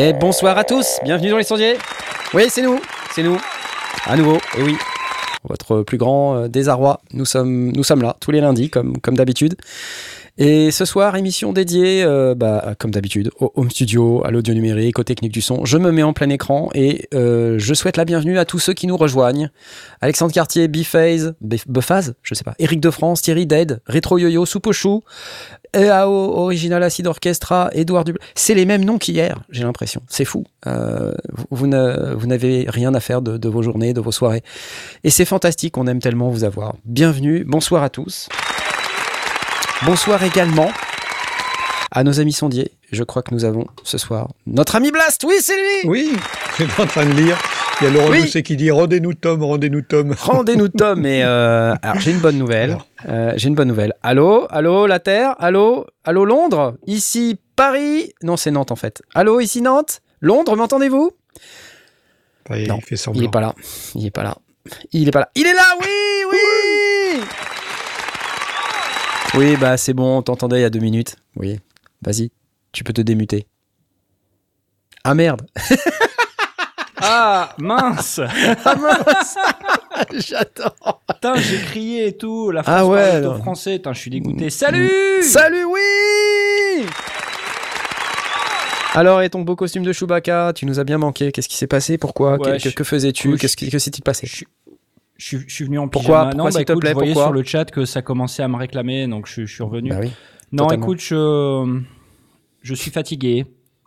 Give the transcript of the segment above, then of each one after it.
Et bonsoir à tous, bienvenue dans les sondiers. Oui, c'est nous, c'est nous. À nouveau, oui. Votre plus grand euh, désarroi, nous sommes, là tous les lundis, comme, comme d'habitude. Et ce soir, émission dédiée, euh, bah, comme d'habitude, au home studio, à l'audio numérique, aux techniques du son. Je me mets en plein écran et euh, je souhaite la bienvenue à tous ceux qui nous rejoignent. Alexandre Cartier, Biphase, Buffaz, je sais pas, Eric de France, Thierry Dead, Retro Yo-Yo, Soupochou, EAO, Original Acid Orchestra, Edouard Dublin. C'est les mêmes noms qu'hier, j'ai l'impression. C'est fou. Euh, vous, n'avez rien à faire de, de vos journées, de vos soirées. Et c'est fantastique, on aime tellement vous avoir. Bienvenue, bonsoir à tous. Bonsoir également à nos amis sondiers. Je crois que nous avons ce soir notre ami Blast. Oui, c'est lui. Oui, je suis en train de lire. Il y a Laurent oui. qui dit rendez-nous Tom, rendez-nous Tom. Rendez-nous Tom. Et euh, alors j'ai une bonne nouvelle. Euh, j'ai une bonne nouvelle. Allô, allô la Terre, allô, allô Londres? Ici Paris? Non, c'est Nantes en fait. Allô, ici Nantes? Londres, m'entendez-vous? Non, il fait semblant. Il est pas là. Il est pas là. Il est pas là. Il est là. Oui, oui. Oui, bah c'est bon, on t'entendait il y a deux minutes. Oui, vas-y, tu peux te démuter. Ah merde Ah mince. Ah mince. J'adore. Putain, j'ai crié et tout, la ah ouais, au français, Putain, je suis dégoûté. Salut. Salut, oui. Alors, et ton beau costume de Chewbacca, tu nous as bien manqué. Qu'est-ce qui s'est passé? Pourquoi? Que, faisais-tu? Qu'est-ce qui s'est passé? Je, suis venu en pyjama. Pourquoi, non, bah, te plaît, je voyais sur le chat que ça commençait à me réclamer, donc je, suis revenu. Bah oui, non, écoute, je, je suis fatigué.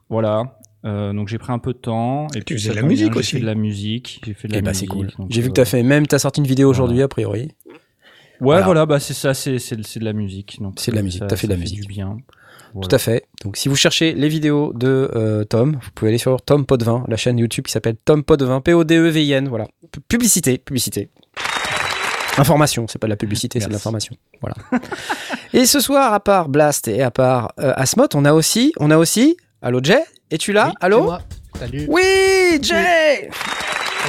Voilà. Euh, donc j'ai pris un peu de temps. Et tu faisais de la musique aussi. J'ai fait de la musique. J'ai fait de la eh bah, c'est cool. J'ai vu que tu as fait même, tu as sorti une vidéo aujourd'hui, a priori. Ouais, voilà, bah c'est ça, c'est de la musique. C'est de la musique, tu as fait de la musique. du bien. Tout à fait. Donc si vous cherchez les vidéos de euh, Tom, vous pouvez aller sur Tom Podvin, la chaîne YouTube qui s'appelle Tom Podvin, P-O-D-E-V-I-N. Voilà. Publicité, publicité. Information, c'est pas de la publicité, c'est de l'information. Voilà. et ce soir, à part Blast et à part euh, on a aussi, on a aussi, allô Jay, es-tu là Allô Salut. Oui, Jay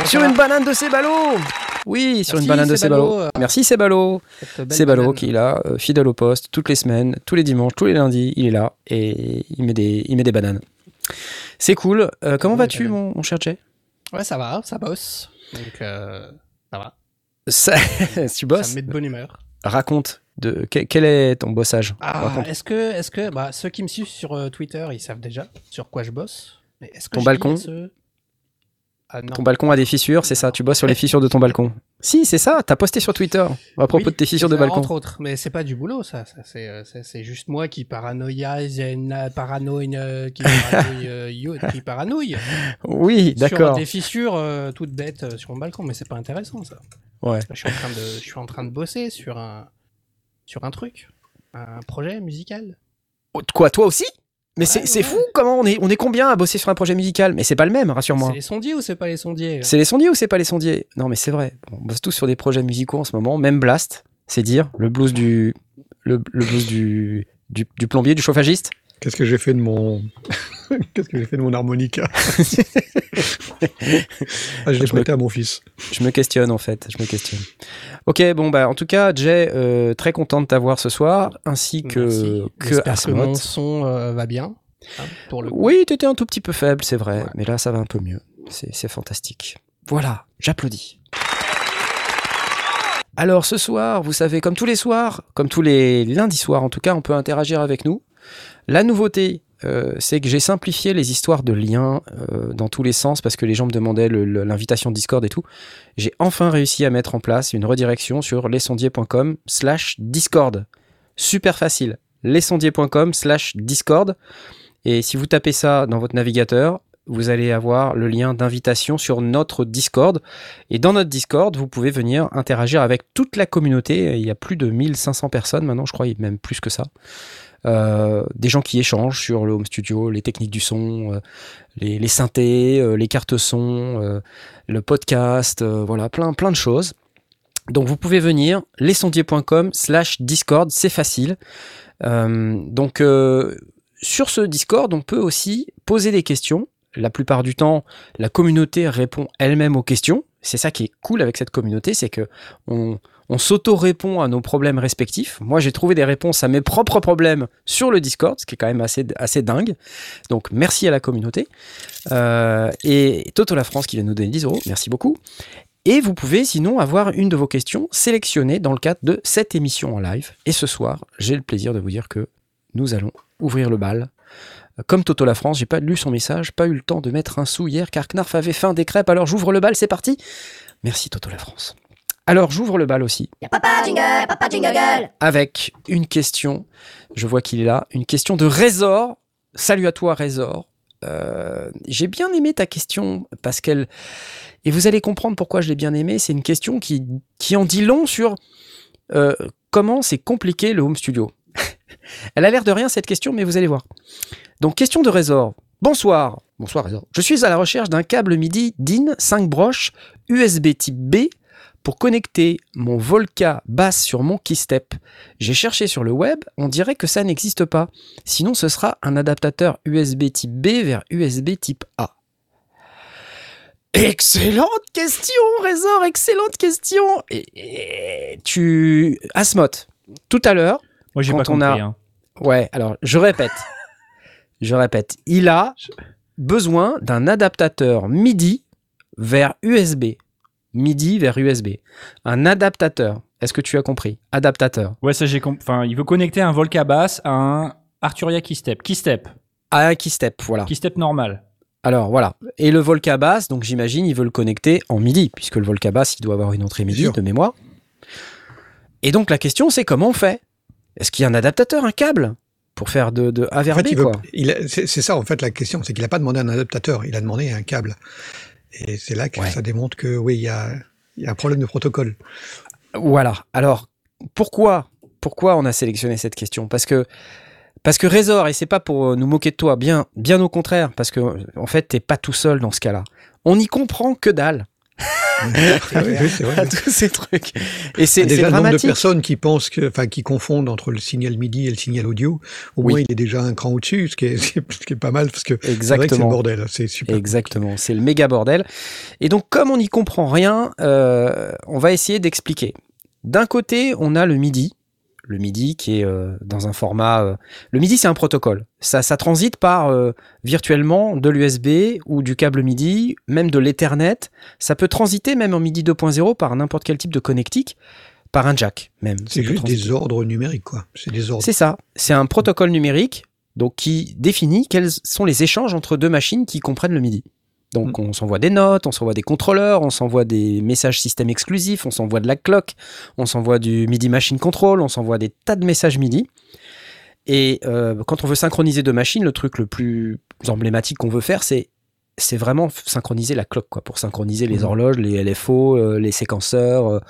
Sur une banane de Cébalo Oui, sur une banane de Cébalo. Merci Cébalo. Cébalo qui est là, euh, fidèle au poste, toutes les semaines, tous les dimanches, tous les lundis, il est là et il met des, il met des bananes. C'est cool. Euh, comment vas-tu, mon, cher Jay? Ouais, ça va, ça bosse. Donc, ça va. Ça, tu bosses? Ça me met de bonne humeur. Raconte. De, quel est ton bossage? Ah, Est-ce que, est que bah, ceux qui me suivent sur euh, Twitter, ils savent déjà sur quoi je bosse mais est-ce que Ton balcon? ah, Ton balcon a des fissures, c'est ça? Tu bosses sur les fissures de ton balcon? Si, c'est ça. T'as posté sur Twitter à propos de tes fissures de balcon. Entre autres, mais c'est pas du boulot, ça. ça c'est, c'est, juste moi qui paranoïase, une paranoïe, euh, qui, paranoïe, euh, qui paranoïe. Oui, d'accord. Sur des fissures toutes bêtes sur mon balcon, mais c'est pas intéressant, ça. Ouais. Je suis en train de, je suis en train de bosser sur un, sur un truc, un projet musical. Oh, quoi, toi aussi? Mais c'est fou comment on est, on est combien à bosser sur un projet musical? Mais c'est pas le même, rassure-moi. C'est les sondiers ou c'est pas les sondiers? C'est les sondiers ou c'est pas les sondiers? Non mais c'est vrai, on bosse tous sur des projets musicaux en ce moment, même Blast, c'est dire, le blues du le, blues du, du, du plombier, du chauffagiste. Qu'est-ce que j'ai fait de mon Qu'est-ce que j'ai fait de mon harmonica? Ah, Je l'ai prêté à mon fils. Je me questionne en fait, je me questionne. Ok, bon bah en tout cas, Jay, euh, très content de t'avoir ce soir, ainsi que que que mon son euh, va bien. Hein, pour le Oui, t'étais un tout petit peu faible, c'est vrai, mais là ça va un peu mieux. C'est fantastique. Voilà, j'applaudis. Alors ce soir, vous savez, comme tous les soirs, comme tous les lundis soirs en tout cas, on peut interagir avec nous. La nouveauté, euh, c'est que j'ai simplifié les histoires de liens euh, dans tous les sens parce que les gens me demandaient l'invitation Discord et tout. J'ai enfin réussi à mettre en place une redirection sur lesondiers.com slash Discord. Super facile. lesondiers.com slash Discord. Et si vous tapez ça dans votre navigateur, vous allez avoir le lien d'invitation sur notre Discord. Et dans notre Discord, vous pouvez venir interagir avec toute la communauté. Il y a plus de 1500 personnes maintenant, je crois, même plus que ça. Euh, des gens qui échangent sur le home studio, les techniques du son, euh, les, les, synthés, euh, les cartes son, le podcast, voilà, plein, plein de choses. Donc vous pouvez venir lesondiers.com slash discord, c'est facile. Euh, donc euh, sur ce discord, on peut aussi poser des questions. La plupart du temps, la communauté répond elle-même aux questions. C'est ça qui est cool avec cette communauté, c'est que on, on s'auto-répond à nos problèmes respectifs. Moi, j'ai trouvé des réponses à mes propres problèmes sur le Discord, ce qui est quand même assez, assez dingue. Donc, merci à la communauté. Euh, et Toto La France qui vient nous donner 10 euros, merci beaucoup. Et vous pouvez sinon avoir une de vos questions sélectionnées dans le cadre de cette émission en live. Et ce soir, j'ai le plaisir de vous dire que nous allons ouvrir le bal. Comme Toto La France, j'ai pas lu son message, pas eu le temps de mettre un sou hier car Knarf avait faim des crêpes, alors j'ouvre le bal, c'est parti. Merci Toto La France. Alors j'ouvre le bal aussi. Papa jingle, papa jingle Avec une question, je vois qu'il est là, une question de Résor. Salut à toi Résor. Euh, j'ai bien aimé ta question parce qu'elle et vous allez comprendre pourquoi je l'ai bien aimé. C'est une question qui, qui en dit long sur euh, comment c'est compliqué le home studio. Elle a l'air de rien cette question, mais vous allez voir. Donc question de Résor. Bonsoir. Bonsoir Résor. Je suis à la recherche d'un câble MIDI DIN 5 broches USB type B pour connecter mon Volca basse sur mon Keystep. J'ai cherché sur le web, on dirait que ça n'existe pas. Sinon, ce sera un adaptateur USB type B vers USB type A. Excellente question, Résor, excellente question. Et, et tu, Asmot, tout à l'heure, Moi, j'ai pas on compris. a- hein. ouais, alors je répète, je répète, il a besoin d'un adaptateur MIDI vers USB. MIDI vers USB. Un adaptateur. Est-ce que tu as compris? Adaptateur. Ouais, ça j'ai compris. Enfin, il veut connecter un Volca bass à un Arturia Keystep. Keystep. À un Keystep, voilà. Keystep normal. Alors voilà. Et le Volca Bass, donc j'imagine, il veut le connecter en MIDI, puisque le Volca Bass, il doit avoir une entrée MIDI de mémoire. Et donc la question, c'est comment on fait? Est-ce qu'il y a un adaptateur, un câble pour faire de, de A En vers fait, B, il veut- quoi? il a- c'est c'est ça en fait la question, c'est qu'il n'a pas demandé un adaptateur, il a demandé un câble. Et c'est là que Ouais. ça démontre que oui, il y a, y a un problème de protocole. Voilà. Alors, pourquoi, pourquoi on a sélectionné cette question? Parce que, parce que Résor, et c'est pas pour euh, nous moquer de toi, bien, bien au contraire, parce que en fait, t'es pas tout seul dans ce cas-là. On n'y comprend que dalle oui, oui, c'est vrai. à tous ces trucs. Et c'est Déjà, le nombre de personnes qui pensent que, enfin, qui confondent entre le signal MIDI et le signal audio, au Oui. moins il est déjà un cran au-dessus, ce qui est, ce qui est pas mal parce que c'est vrai que c'est le bordel, c'est super. Exactement, c'est le méga bordel. Et donc, comme on n'y comprend rien, euh, on va essayer d'expliquer. D'un côté, on a le MIDI, le MIDI qui est euh, dans un format. euh, Le MIDI, c'est un protocole. Ça, ça transite par euh, virtuellement de l'USB ou du câble MIDI, même de l'Ethernet. Ça peut transiter même en MIDI 2.0 par n'importe quel type de connectique, par un jack même. C'est juste des ordres numériques, quoi. C'est des ordres. C'est ça. C'est un protocole numérique donc qui définit quels sont les échanges entre deux machines qui comprennent le MIDI. Donc on s'envoie des notes, on s'envoie des contrôleurs, on s'envoie des messages système exclusifs, on s'envoie de la clock, on s'envoie du MIDI machine control, on s'envoie des tas de messages MIDI. Et euh, quand on veut synchroniser deux machines, le truc le plus emblématique qu'on veut faire, c'est c'est vraiment synchroniser la clock, quoi, pour synchroniser les Mhm. horloges, les LFO, euh, les séquenceurs. euh,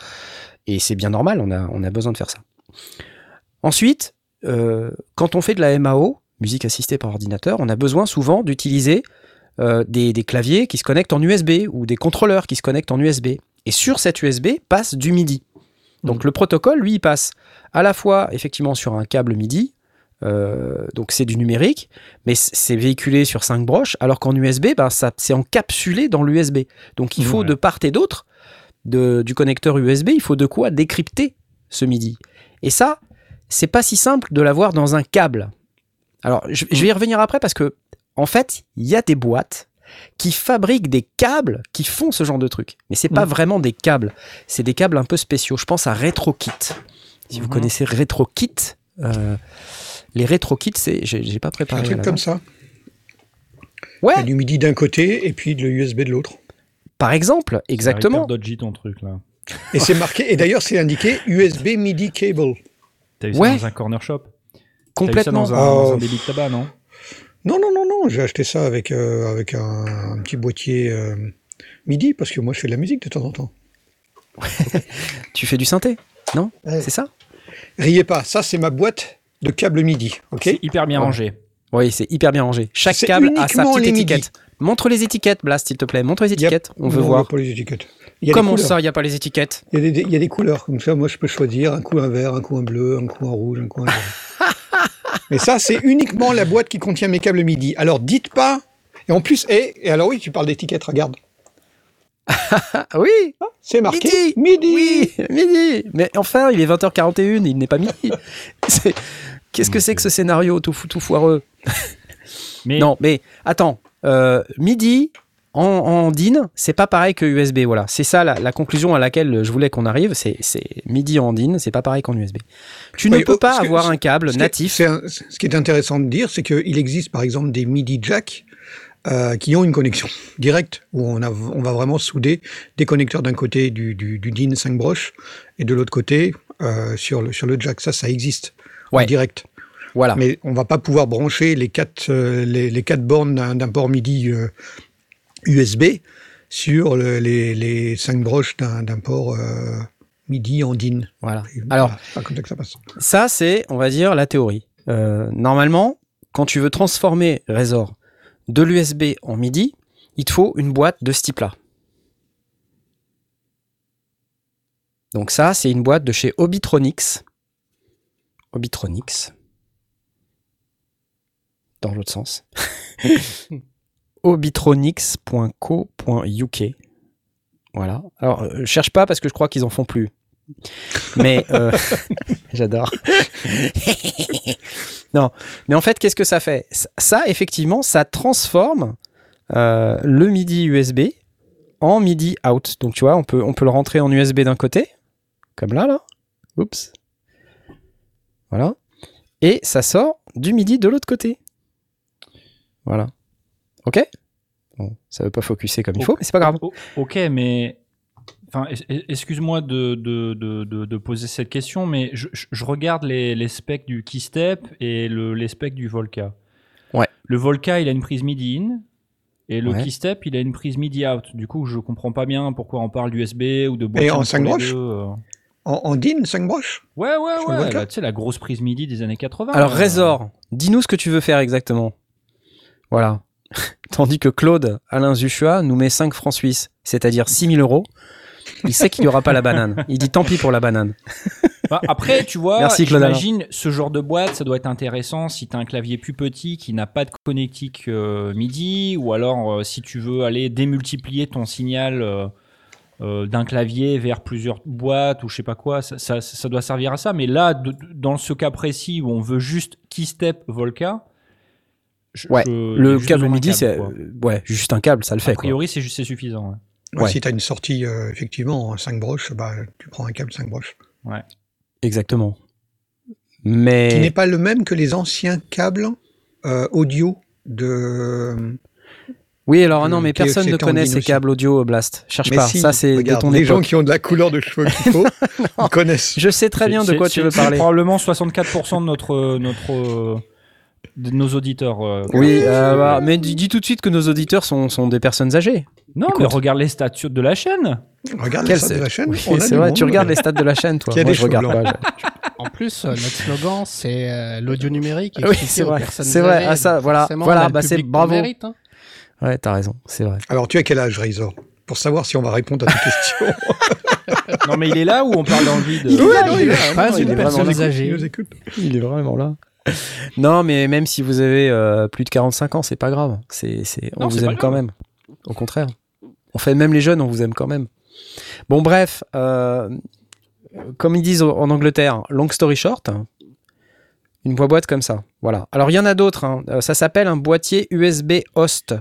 et c'est bien normal, on a, on a besoin de faire ça. Ensuite, quand on fait de la MAO, musique assistée par ordinateur, on a besoin souvent d'utiliser euh, des, des claviers qui se connectent en USB ou des contrôleurs qui se connectent en USB. Et sur cet USB passe du MIDI. Donc le protocole, lui, il passe à la fois effectivement sur un câble MIDI, euh, donc c'est du numérique, mais c'est véhiculé sur 5 broches, alors qu'en USB, ben, ça, c'est encapsulé dans l'USB. Donc il faut Ouais. de part et d'autre de- du connecteur USB, il faut de quoi décrypter ce MIDI. Et ça, c'est pas si simple de l'avoir dans un câble. Alors, je, je vais y revenir après parce que, en fait, il y a des boîtes qui fabriquent des câbles qui font ce genre de truc. Mais c'est pas Mm. vraiment des câbles, c'est des câbles un peu spéciaux. Je pense à RetroKit. Si vous Mhm. connaissez RetroKit, euh, les RetroKit, c'est, j'ai, pas préparé. un truc comme ça. Ouais, Il y a du MIDI d'un côté et puis de l'USB de l'autre. par exemple, exactement. C'est ton truc là. Et c'est marqué, et d'ailleurs c'est indiqué USB MIDI cable. T'as eu Ouais. ça dans un corner shop T'as eu ça Complètement. dans un, dans un Oh. débit de tabac, non? Non, non, non, non, j'ai acheté ça avec, euh, avec un, un petit boîtier euh, MIDI parce que moi je fais de la musique de temps en temps. Tu fais du synthé, non Ouais. C'est ça Riez pas, ça c'est ma boîte de câbles MIDI. Ok. C'est hyper bien Ouais. rangé. Oui, c'est hyper bien rangé. Chaque câble a sa petite MIDI. étiquette. Montre les étiquettes, Blast, s'il te plaît. Montre les étiquettes. On veut Non, voir. pas les étiquettes. Comment ça, il n'y a pas les étiquettes Il y, a des, il y a des couleurs. Comme ça, moi, je peux choisir un coup un vert, un coup un bleu, un coup un rouge, un coup un jaune. Mais ça, c'est uniquement la boîte qui contient mes câbles MIDI. Alors, dites pas. Et en plus, et, et alors oui, tu parles d'étiquette, regarde. Ah oui C'est marqué Midi. MIDI. Oui, midi Mais enfin, il est 20h41, il n'est pas midi. C'est- Qu'est-ce que c'est que ce scénario tout, fou- tout foireux? Mais Non, mais attends. euh, midi en, en DIN, c'est pas pareil que USB. Voilà, c'est ça la, la conclusion à laquelle je voulais qu'on arrive. C'est midi en DIN, c'est pas pareil qu'en USB. Tu ne peux oh, pas que- avoir un câble est- natif. un- ce qui est intéressant de dire, c'est qu'il existe par exemple des MIDI jack euh, qui ont une connexion directe, où on, a, on va vraiment souder des connecteurs d'un côté du, du, du DIN 5 broches et de l'autre côté euh, sur, le, sur le jack. Ça, ça existe en direct. Voilà. Mais on va pas pouvoir brancher les quatre, euh, les, les quatre bornes d'un d'un port MIDI euh, USB sur le- les, les cinq broches d'un port euh, MIDI en DIN. Voilà. Et Alors, voilà, c'est pas comme ça que ça passe. Ça, c'est, on va dire, la théorie. Euh, normalement, quand tu veux transformer Razor de l'USB en MIDI, il te faut une boîte de ce type-là. Donc ça, c'est une boîte de chez Obitronics. Obitronics. Dans l'autre sens. obitronics.co.uk. Voilà. Alors, euh, cherche pas parce que je crois qu'ils en font plus. Mais euh, j'adore. non, mais en fait, qu'est-ce que ça fait? Ça- effectivement, ça transforme euh, le MIDI USB en MIDI out. Donc, tu vois, on peut, on peut le rentrer en USB d'un côté, comme là, là. Oups. Voilà. Et ça sort du MIDI de l'autre côté. Voilà. Ok Bon, ça veut pas focuser comme il faut, mais c'est pas grave. Ok, mais enfin, excuse-moi de, de, de, de- de poser cette question, mais je, regarde les, les specs du Keystep et le, les specs du Volca. Ouais. Le Volca, il a une prise MIDI in. Et le Ouais. Keystep, il a une prise MIDI out. Du coup, je comprends pas bien pourquoi on parle d'USB ou de Et en entre cinq les broches deux, euh. En, en DIN 5 broches Ouais, ouais, Sur ouais. Volca bah, tu sais, la grosse prise MIDI des années 80. Alors, euh. Razor, dis-nous ce que tu veux faire exactement. Voilà. Tandis que Claude Alain Zuchua nous met 5 francs suisses, c'est-à-dire 6000 euros. Il sait qu'il n'y aura pas la banane. Il dit tant pis pour la banane. Bah, après, tu vois, Merci, j'imagine ce genre de boîte, ça doit être intéressant si tu as un clavier plus petit qui n'a pas de connectique euh, MIDI, ou alors euh, si tu veux aller démultiplier ton signal euh, euh, d'un clavier vers plusieurs boîtes ou je sais pas quoi, ça, ça- ça doit servir à ça. Mais là, de- dans ce cas précis où on veut juste keystep Volca, je- Ouais, je- Le câble MIDI, c'est euh, ouais, juste un câble, ça le fait. A priori, c'est juste c'est suffisant. ouais. Ouais, Ouais. Si tu as une sortie, euh, effectivement, en 5 broches, bah, tu prends un câble 5 broches. Exactement. Qui n'est Mais pas le même que les anciens câbles euh, audio de. oui, alors ah non, mais TFC personne ne connaît ces aussi. câbles audio Blast. Cherche Mais pas. si, ça, c'est de regarde, ton les gens époque. qui ont de la couleur de cheveux qu'il faut, ils connaissent. Je sais très bien de quoi tu veux parler. Probablement 64% de notre, notre, euh, de nos auditeurs. euh, Oui, euh, bah, mais dis, dis tout de suite que nos auditeurs sont, sont des personnes âgées. Non, Écoute. mais regarde les stats de la chaîne. Regarde Quel les stats de la chaîne. Oui, c'est vrai, monde. tu regardes les stats de la chaîne, toi. Moi, des je regarde pas. En plus, euh, notre slogan, c'est euh, l'audio numérique. Oui, c'est vrai, c'est vrai. Ah, ça, voilà, voilà, bah, c'est bravo. mérite, hein. je- Ouais, t'as raison, c'est vrai. Alors, tu as quel âge, Razor Pour savoir si on va répondre à tes questions. Non, mais il est là ou on parle dans le vide? Il est là, il est là. Il est vraiment là. Non, mais même si vous avez euh, plus de 45 ans, c'est pas grave. C'est, on Non, vous aime quand même. Au contraire. En fait, même les jeunes, on vous aime quand même. Bon, bref, euh, comme ils disent en Angleterre, long story short, une boîte comme ça. Voilà. Alors, il y en a d'autres. hein. Euh, Ça s'appelle un boîtier USB host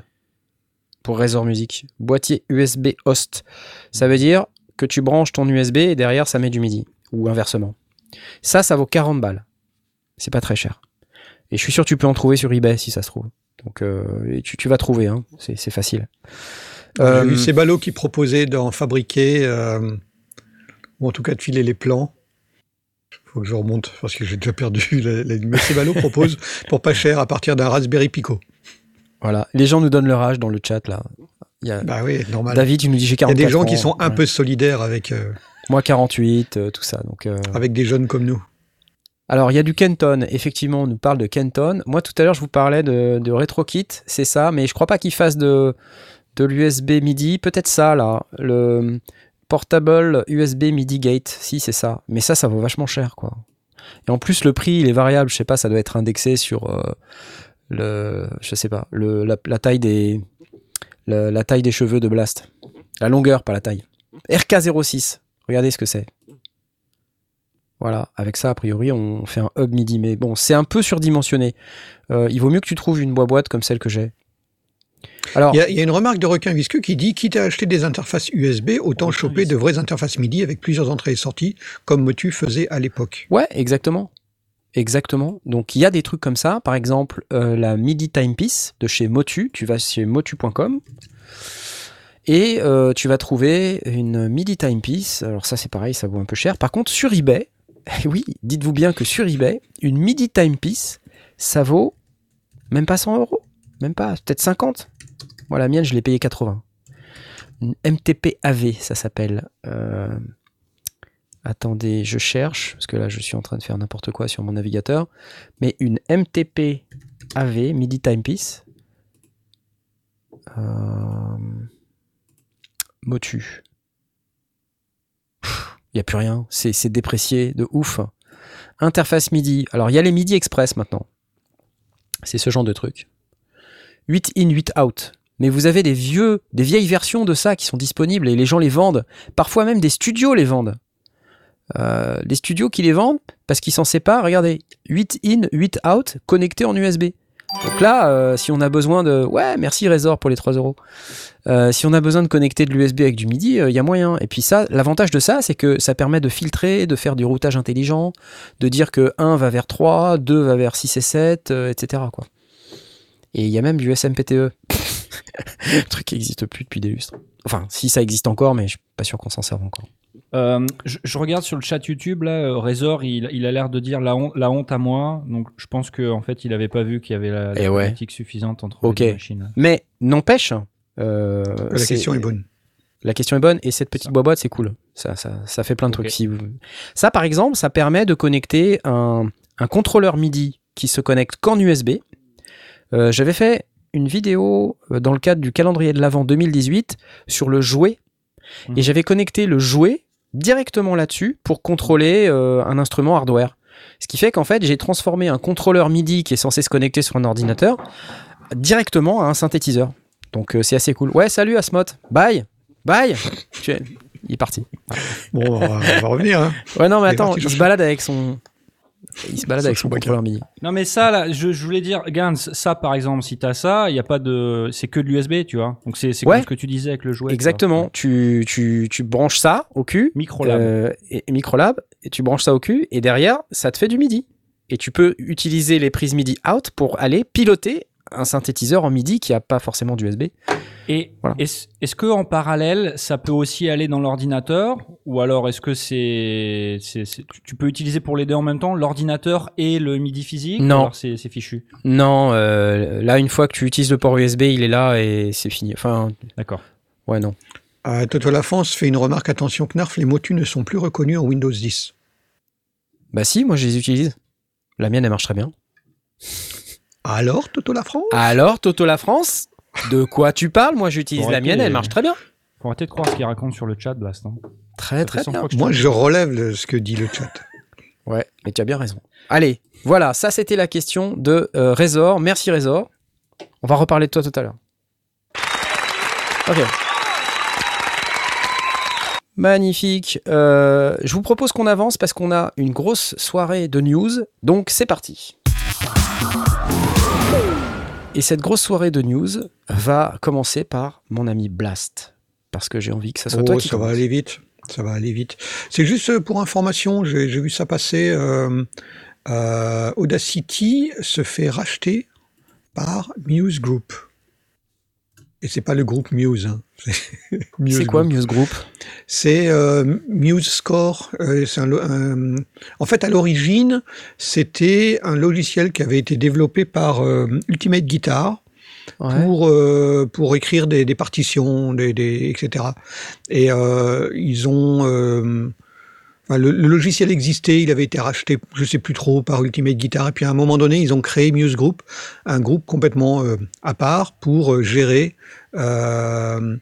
pour Razor Music. Boîtier USB host. Ça veut dire que tu branches ton USB et derrière, ça met du MIDI. Ou inversement. Ça, ça vaut 40 balles. C'est pas très cher. Et je suis sûr que tu peux en trouver sur eBay si ça se trouve. Donc euh, et tu, tu vas trouver, hein. c'est facile. J'ai Euh, vu ces ballots qui proposaient d'en fabriquer, euh, ou en tout cas de filer les plans. faut que je remonte parce que j'ai déjà perdu. La, la... Mais ces proposent pour pas cher à partir d'un Raspberry Pico. Voilà. Les gens nous donnent leur âge dans le chat là. Il y a... Bah oui, normal. David, tu nous dis j'ai Il y a 44 des gens qui sont un Ouais. peu solidaires avec, euh, Moi 48, euh, tout ça. Donc, euh, avec des jeunes comme nous. Alors, il y a du Kenton. Effectivement, on nous parle de Kenton. Moi, tout à l'heure, je vous parlais de, RetroKit. C'est ça, mais je crois pas qu'il fasse de, l'USB MIDI. Peut-être ça, là. Le Portable USB MIDI Gate. Si, c'est ça. Mais ça, ça vaut vachement cher, quoi. Et en plus, le prix, il est variable. Je sais pas, ça doit être indexé sur euh, le. Je sais pas. La, taille des. La taille des cheveux de Blast. La longueur, pas la taille. RK06. Regardez ce que c'est. Voilà, avec ça, a priori, on fait un hub MIDI. Mais bon, c'est un peu surdimensionné. Euh, il vaut mieux que tu trouves une boîte comme celle que j'ai. Alors, Il y, a, il y a une remarque de requin visqueux qui dit quitte à acheter des interfaces USB, autant Requin choper de vraies interfaces MIDI avec plusieurs entrées et sorties, comme Motu faisait à l'époque. ouais, exactement. Exactement. Donc, il y a des trucs comme ça. Par exemple, euh, la MIDI Timepiece de chez Motu. Tu vas chez motu.com et euh, tu vas trouver une MIDI Timepiece. Alors, ça, c'est pareil, ça vaut un peu cher. Par contre, sur eBay, oui, dites-vous bien que sur eBay, une MIDI Timepiece, ça vaut même pas 100 euros. Même pas, peut-être 50. Moi, la mienne, je l'ai payé 80. Une MTP AV, ça s'appelle. Euh, Attendez, je cherche, parce que là, je suis en train de faire n'importe quoi sur mon navigateur. Mais une MTP AV, MIDI Timepiece. Euh... Motu. Il n'y a plus rien. C'est déprécié de ouf. Interface MIDI. Alors, il y a les MIDI Express maintenant. C'est ce genre de truc. 8 in, 8 out. Mais vous avez des vieux, des vieilles versions de ça qui sont disponibles et les gens les vendent. Parfois même des studios les vendent. Euh, les studios qui les vendent parce qu'ils s'en séparent. Regardez, 8 in, 8 out connectés en USB. Donc là, euh, si on a besoin de... Ouais, merci Razor pour les 3 euros. Euh, si on a besoin de connecter de l'USB avec du MIDI, il y a moyen. Et puis ça, l'avantage de ça, c'est que ça permet de filtrer, de faire du routage intelligent, de dire que 1 va vers 3, 2 va vers 6 et 7, euh, etc. Et il y a même du SMPTE. Le truc qui n'existe plus depuis des lustres. Enfin, si ça existe encore, mais je suis pas sûr qu'on s'en serve encore. Euh, je, je regarde sur le chat YouTube là, euh, Razor, il, il a l'air de dire la honte, la honte à moi. Donc je pense que en fait, il avait pas vu qu'il y avait la, la Eh ouais. politique suffisante entre les deux machines. Mais n'empêche, euh, La question est bonne. La question est bonne et cette petite boîte c'est cool. Ça, ça, ça fait plein de trucs. Si vous- Ça, par exemple, ça permet de connecter un, un contrôleur MIDI qui se connecte qu'en USB. Euh, J'avais fait une vidéo dans le cadre du calendrier de l'Avent 2018 sur le jouet Mhm. et j'avais connecté le jouet directement là-dessus pour contrôler euh, un instrument hardware. Ce qui fait qu'en fait, j'ai transformé un contrôleur MIDI qui est censé se connecter sur un ordinateur directement à un synthétiseur. Donc euh, c'est assez cool. Ouais, salut Asmot. Bye. Bye. Tu es- Il est parti. Bon, on va, revenir. Hein. Ouais, non, mais attends, il se balade avec son. Il se balade avec son contrôleur MIDI. Non mais ça là, je, je voulais dire, Gans, ça par exemple, si t'as ça, il y a pas de, c'est que de l'USB, tu vois. Donc c'est c'est Ouais. comme ce que tu disais avec le jouet. Exactement. Tu, tu, tu branches ça au cul. Microlab. euh, et, et Microlab. Et tu branches ça au cul. Et derrière, ça te fait du MIDI. Et tu peux utiliser les prises MIDI out pour aller piloter un synthétiseur en MIDI qui a pas forcément d'USB. Et Voilà. est-ce est-ce que en parallèle, ça peut aussi aller dans l'ordinateur, ou alors est-ce que c'est, tu- peux utiliser pour les deux en même temps, l'ordinateur et le MIDI physique Non. c'est c'est fichu? Non, euh, là, une fois que tu utilises le port USB, il est là et c'est fini. Enfin, D'accord. ouais, non. Euh, Toto La France fait une remarque attention Knarf, les motus ne sont plus reconnus en Windows 10. Bah si, moi je les utilise. La mienne, elle marche très bien. Alors, Toto La France Alors, Toto la France, de quoi tu parles? Moi, j'utilise la mienne, elle marche très bien. Faut arrêter de croire ce qu'il raconte sur le chat, Blast. hein. Très, très bien. je Moi, je relève le- ce que dit le chat. Ouais, mais tu as bien raison. Allez, voilà, ça c'était la question de euh, Razor. Merci Razor. On va reparler de toi tout à l'heure. Ok. Magnifique. Euh, je vous propose qu'on avance parce qu'on a une grosse soirée de news. Donc c'est parti. Et cette grosse soirée de news va commencer par mon ami Blast. Parce que j'ai envie que ça soit toi Oh, qui ça va aller vite. Ça va aller vite. C'est juste euh, pour information, j'ai j'ai vu ça passer. euh, euh, Audacity se fait racheter par Muse Group. Et c'est pas le groupe Muse. hein. C'est quoi. Muse Group? C'est euh, Muse Score. euh, un un- en fait, à l'origine, c'était un logiciel qui avait été développé par euh, Ultimate Guitar Ouais. pour euh, pour écrire des, des partitions, des, des- etc. Et euh, ils ont, euh, le, le logiciel existait, il avait été racheté, je sais plus trop, par Ultimate Guitar. Et puis à un moment donné, ils ont créé Muse Group, un groupe complètement euh, à part pour euh, gérer euh, le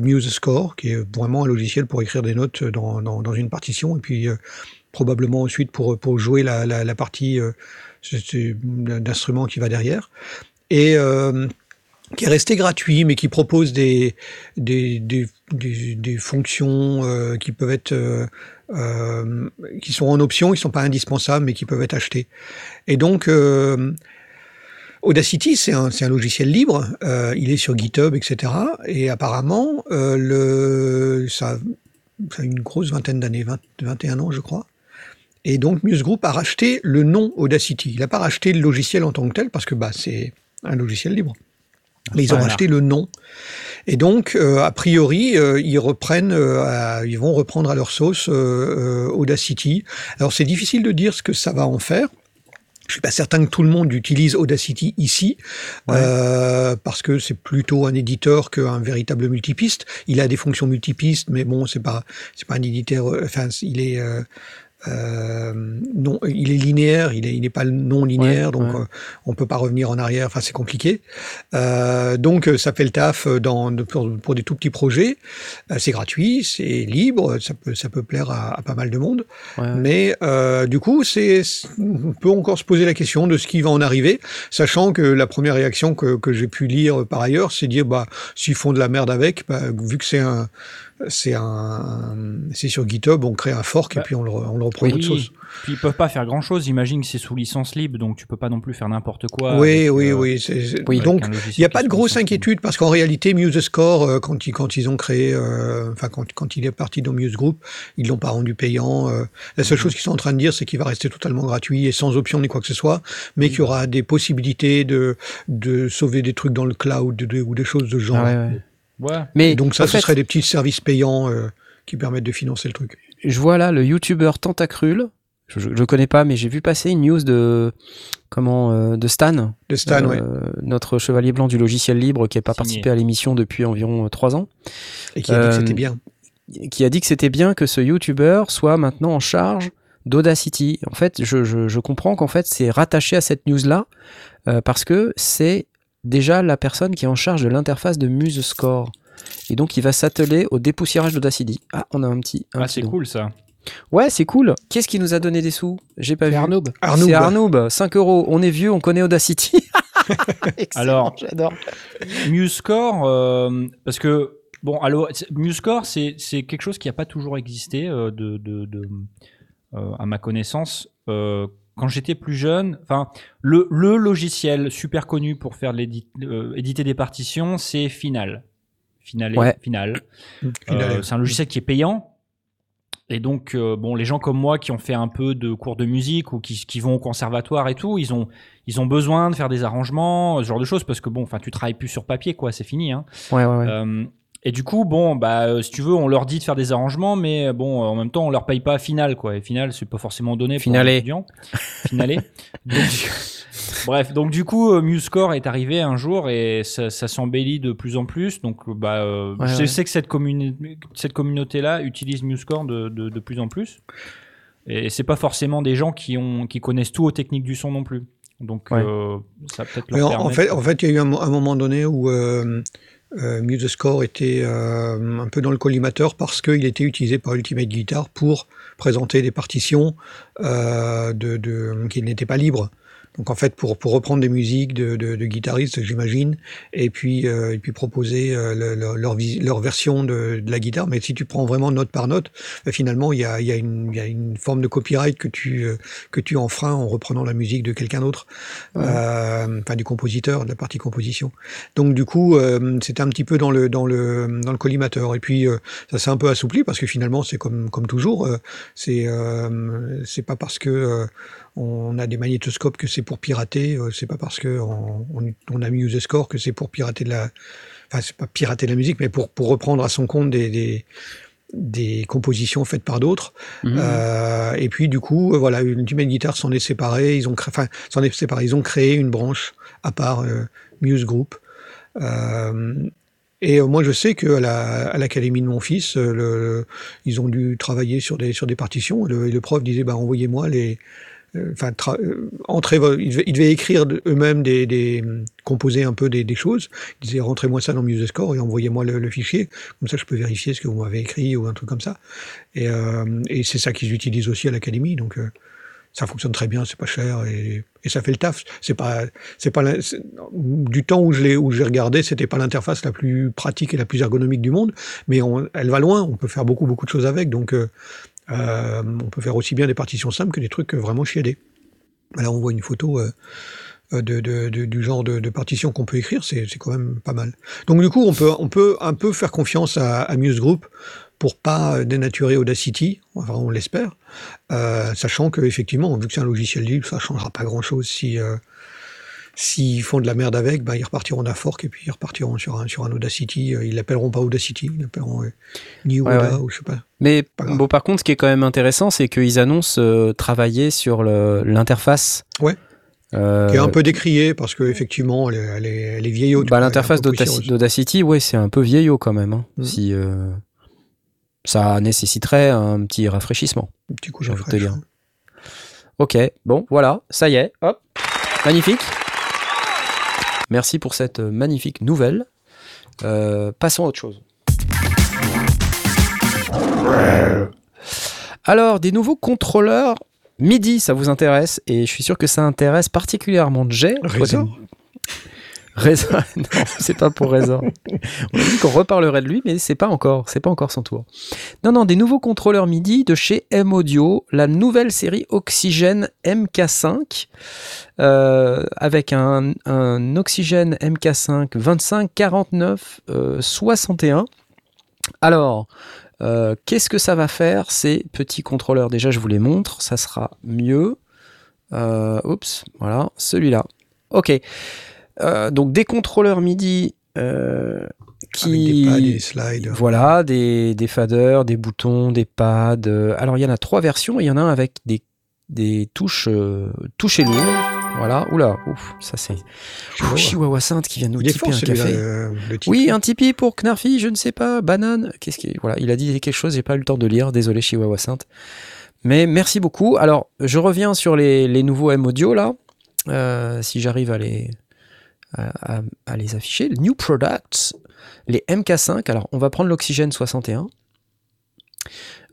Muse Score, qui est vraiment un logiciel pour écrire des notes dans, dans, une partition, et puis euh, probablement ensuite pour, pour jouer la, la, partie euh, d'instrument qui va derrière. Et euh, qui est resté gratuit, mais qui propose des, des, des, des, fonctions euh, qui peuvent être euh, euh, qui sont en option, qui sont pas indispensables, mais qui peuvent être achetées. Et donc euh, Audacity, c'est un, un logiciel libre, euh, il est sur GitHub, etc. Et apparemment, euh, le, ça, ça a une grosse vingtaine d'années, 20 21 ans, je crois. Et donc Muse Group a racheté le nom Audacity. Il n'a pas racheté le logiciel en tant que tel, parce que bah, c'est un logiciel libre. Mais ils ont Voilà. racheté le nom. Et donc, euh, a priori, euh, ils reprennent, euh, à- ils vont reprendre à leur sauce euh, euh, Audacity. Alors, c'est difficile de dire ce que ça va en faire. Je suis pas certain que tout le monde utilise Audacity ici, Ouais. euh, parce que c'est plutôt un éditeur qu'un véritable multipiste. Il a des fonctions multipistes, mais bon, c'est pas, c'est pas un éditeur. euh, Enfin, il est euh, non, il est linéaire, il est, il n'est pas non linéaire, Ouais, donc ouais. euh, on peut pas revenir en arrière. Enfin, c'est compliqué. Euh, donc, euh, ça fait le taf euh, dans, pour, pour des tout petits projets. Euh, c'est gratuit, c'est libre, ça peut, ça peut plaire à, à pas mal de monde. Ouais. Mais euh, du coup, c'est- on peut encore se poser la question de ce qui va en arriver, sachant que la première réaction que, que j'ai pu lire par ailleurs, c'est dire bah s'ils font de la merde avec, bah, vu que c'est un c'est un c'est sur GitHub, on crée un fork et Bah, puis on le, on le reprend à Oui, sauce. puis ils peuvent pas faire grand chose. J'imagine que c'est sous licence libre, donc tu peux pas non plus faire n'importe quoi. oui, avec, oui, euh, oui, c'est- c'est- Oui. Donc il n'y a pas de grosse inquiétude parce qu'en réalité, MuseScore, euh, quand ils, quand ils ont créé, euh, enfin quand, quand il est parti dans Muse Group, ils l'ont pas rendu payant. euh. la Mhm. seule chose qu'ils sont en train de dire, c'est qu'il va rester totalement gratuit et sans option ni quoi que ce soit, mais qu'il y aura des possibilités de, de sauver des trucs dans le cloud de- de- ou des choses de genre. Ah ouais, ouais. Ouais. Mais Donc ça, ce fait, serait des petits services payants euh, qui permettent de financer le truc. je vois là le youtubeur Tentacrule. Je, je connais pas, mais j'ai vu passer une news de comment euh, de Stan, De Stan, euh, ouais. notre chevalier blanc du logiciel libre, qui n'a pas Signé. participé à l'émission depuis environ trois ans, Et qui a dit que c'était bien. qui a dit que c'était bien que ce youtubeur soit maintenant en charge d'Audacity. En fait, je, je, je comprends qu'en fait c'est rattaché à cette news là parce que c'est déjà la personne qui est en charge de l'interface de MuseScore. Et donc, il va s'atteler au dépoussiérage d'Audacity. Ah, on a un petit. un Ah, c'est cool ça. Ouais, c'est cool. Qu'est-ce qui nous a donné des sous? J'ai pas vu. Arnaud. Arnoub, C'est Arnoub, 5 euros. On est vieux, on connaît Audacity. Excellent, Alors, j'adore. MuseScore, euh, parce que, bon, alors, MuseScore, c'est c'est quelque chose qui n'a pas toujours existé, euh, de, de, de- euh, à ma connaissance. Quand j'étais plus jeune, enfin, le, le logiciel super connu pour faire l'édit- euh, éditer des partitions, c'est Final. Final. Ouais. Final. Final. Euh, c'est un logiciel qui est payant. Et donc, euh, bon, les gens comme moi qui ont fait un peu de cours de musique ou qui, qui vont au conservatoire et tout, ils ont, ils ont besoin de faire des arrangements, ce genre de choses, parce que bon, enfin, tu travailles plus sur papier, quoi, c'est fini. Hein. Ouais, ouais, ouais. Euh, et du coup, bon, bah, euh, si tu veux, on leur dit de faire des arrangements, mais euh, bon, en même temps, on leur paye pas final, quoi. Et final, c'est pas forcément donné pour Finalé. étudiant. Finalé. donc, bref, donc du coup, euh, MuseScore est arrivé un jour et ça, ça s'embellit de plus en plus. Donc, euh, bah, euh, Ouais, je ouais. sais que cette, cette communauté-là utilise MuseScore de, de, de plus en plus. Et c'est pas forcément des gens qui ont qui connaissent tout aux techniques du son non plus. Donc, Ouais. euh, ça peut-être leur en, en fait, en fait, il y a eu un, un moment donné où euh, euh, MuseScore était euh, un peu dans le collimateur parce qu'il était utilisé par Ultimate Guitar pour présenter des partitions euh, de, qui n'étaient pas libres. Donc en fait, pour, pour reprendre des musiques de, de, de guitaristes, j'imagine, et puis euh, et puis proposer euh, le- le- leur, leur version de, de la guitare. Mais si tu prends vraiment note par note, bah, finalement, il y a, il y, a une- il y a une forme de copyright que tu euh, que tu enfreins en reprenant la musique de quelqu'un d'autre, euh, enfin du compositeur, de la partie composition. Donc du coup, euh, c'était un petit peu dans le dans le dans le collimateur. Et puis euh, ça s'est un peu assoupli parce que finalement, c'est comme comme toujours, euh, c'est euh, c'est pas parce que euh, on a des magnétoscopes que c'est pour pirater, euh, c'est pas parce que on, on, on a mis Score que c'est pour pirater de la, enfin c'est pas pirater de la musique, mais pour pour reprendre à son compte des, des des compositions faites par d'autres. Mhm. Euh, et puis du coup, euh, voilà, Ultimate Guitar s'en est séparé. Ils ont créé, enfin, s'en est séparé. Ils ont créé une branche à part euh, Muse Group. Et moi, je sais qu'à la, à l'académie de mon fils, le, ils ont dû travailler sur des, sur des partitions. Et le, et le prof disait, bah, envoyez-moi les. Euh, Enfin, euh, entrez, ils devaient, ils devaient écrire eux-mêmes des, des, composer un peu des, des choses. Ils disaient, rentrez-moi ça dans MuseScore et envoyez-moi le, le fichier. Comme ça, je peux vérifier ce que vous m'avez écrit ou un truc comme ça. Et, euh, et c'est ça qu'ils utilisent aussi à l'académie. Donc, euh, ça fonctionne très bien, c'est pas cher et, et ça fait le taf. C'est pas, c'est pas la- du temps où je l'ai, où j'ai regardé, c'était pas l'interface la plus pratique et la plus ergonomique du monde, mais on- elle va loin. On peut faire beaucoup beaucoup de choses avec, donc euh, euh, on peut faire aussi bien des partitions simples que des trucs vraiment chiadés. Là, on voit une photo. euh, euh, de, du genre de, partition qu'on peut écrire, c'est quand même pas mal. Donc du coup, on peut, on peut un peu faire confiance à, Muse Group pour pas euh, dénaturer Audacity, enfin on l'espère, euh, sachant que effectivement, vu que c'est un logiciel libre, ça changera pas grand-chose si euh, s'ils font de la merde avec, ben, ils repartiront d'un fork et puis ils repartiront sur un sur un Audacity. euh, Ils l'appelleront pas Audacity, ils l'appelleront euh, New Ouais, Oda ouais. ou je sais pas. Mais Pas bon, par contre, ce qui est quand même intéressant, c'est qu'ils annoncent euh, travailler sur l'interface. Ouais. Euh, Qui est un peu décrié parce que effectivement, elle, est- elle est, elle est bah, l'interface d'Audacity, ouais, c'est un peu vieillot quand même. hein. Mhm. Si ça nécessiterait un petit rafraîchissement. Un petit coup de hein. Ok, bon, voilà, ça y est, hop, magnifique. Merci pour cette euh, magnifique nouvelle. Euh, passons à autre chose. Alors, des nouveaux contrôleurs MIDI, ça vous intéresse? Et je suis sûr que ça intéresse particulièrement Jay. Razor, non, c'est pas pour Razor. On dit qu'on reparlerait de lui, mais c'est pas encore, c'est pas encore son tour. Non, non, des nouveaux contrôleurs MIDI de chez M-Audio, la nouvelle série Oxygène MK5, euh, avec un, un Oxygène MK5 25 49 euh, 61. Alors, euh, qu'est-ce que ça va faire ces petits contrôleurs? Déjà, je vous les montre, ça sera mieux. Euh, oups, voilà, celui-là. Ok. Euh, donc des contrôleurs MIDI euh, qui... Avec des pads et des slides. Voilà, des, des faders, des boutons, des pads. euh, Alors, il y en a trois versions. Il y en a un avec des, des touches, euh, touches et. Voilà. Oula, ouf, ça c'est. Chihuahua. Chihuahua Sainte qui vient nous tiper fort un café. euh. Oui, un Tipeee pour Knarfi, je ne sais pas, banane. Qu'est-ce qui voilà, il a dit quelque chose, j'ai pas eu le temps de lire, désolé Chihuahua Sainte. Mais merci beaucoup. Alors, je reviens sur les, les nouveaux M audio là, euh, si j'arrive à les à, les afficher. New products, les MK5. Alors, on va prendre l'oxygène 61.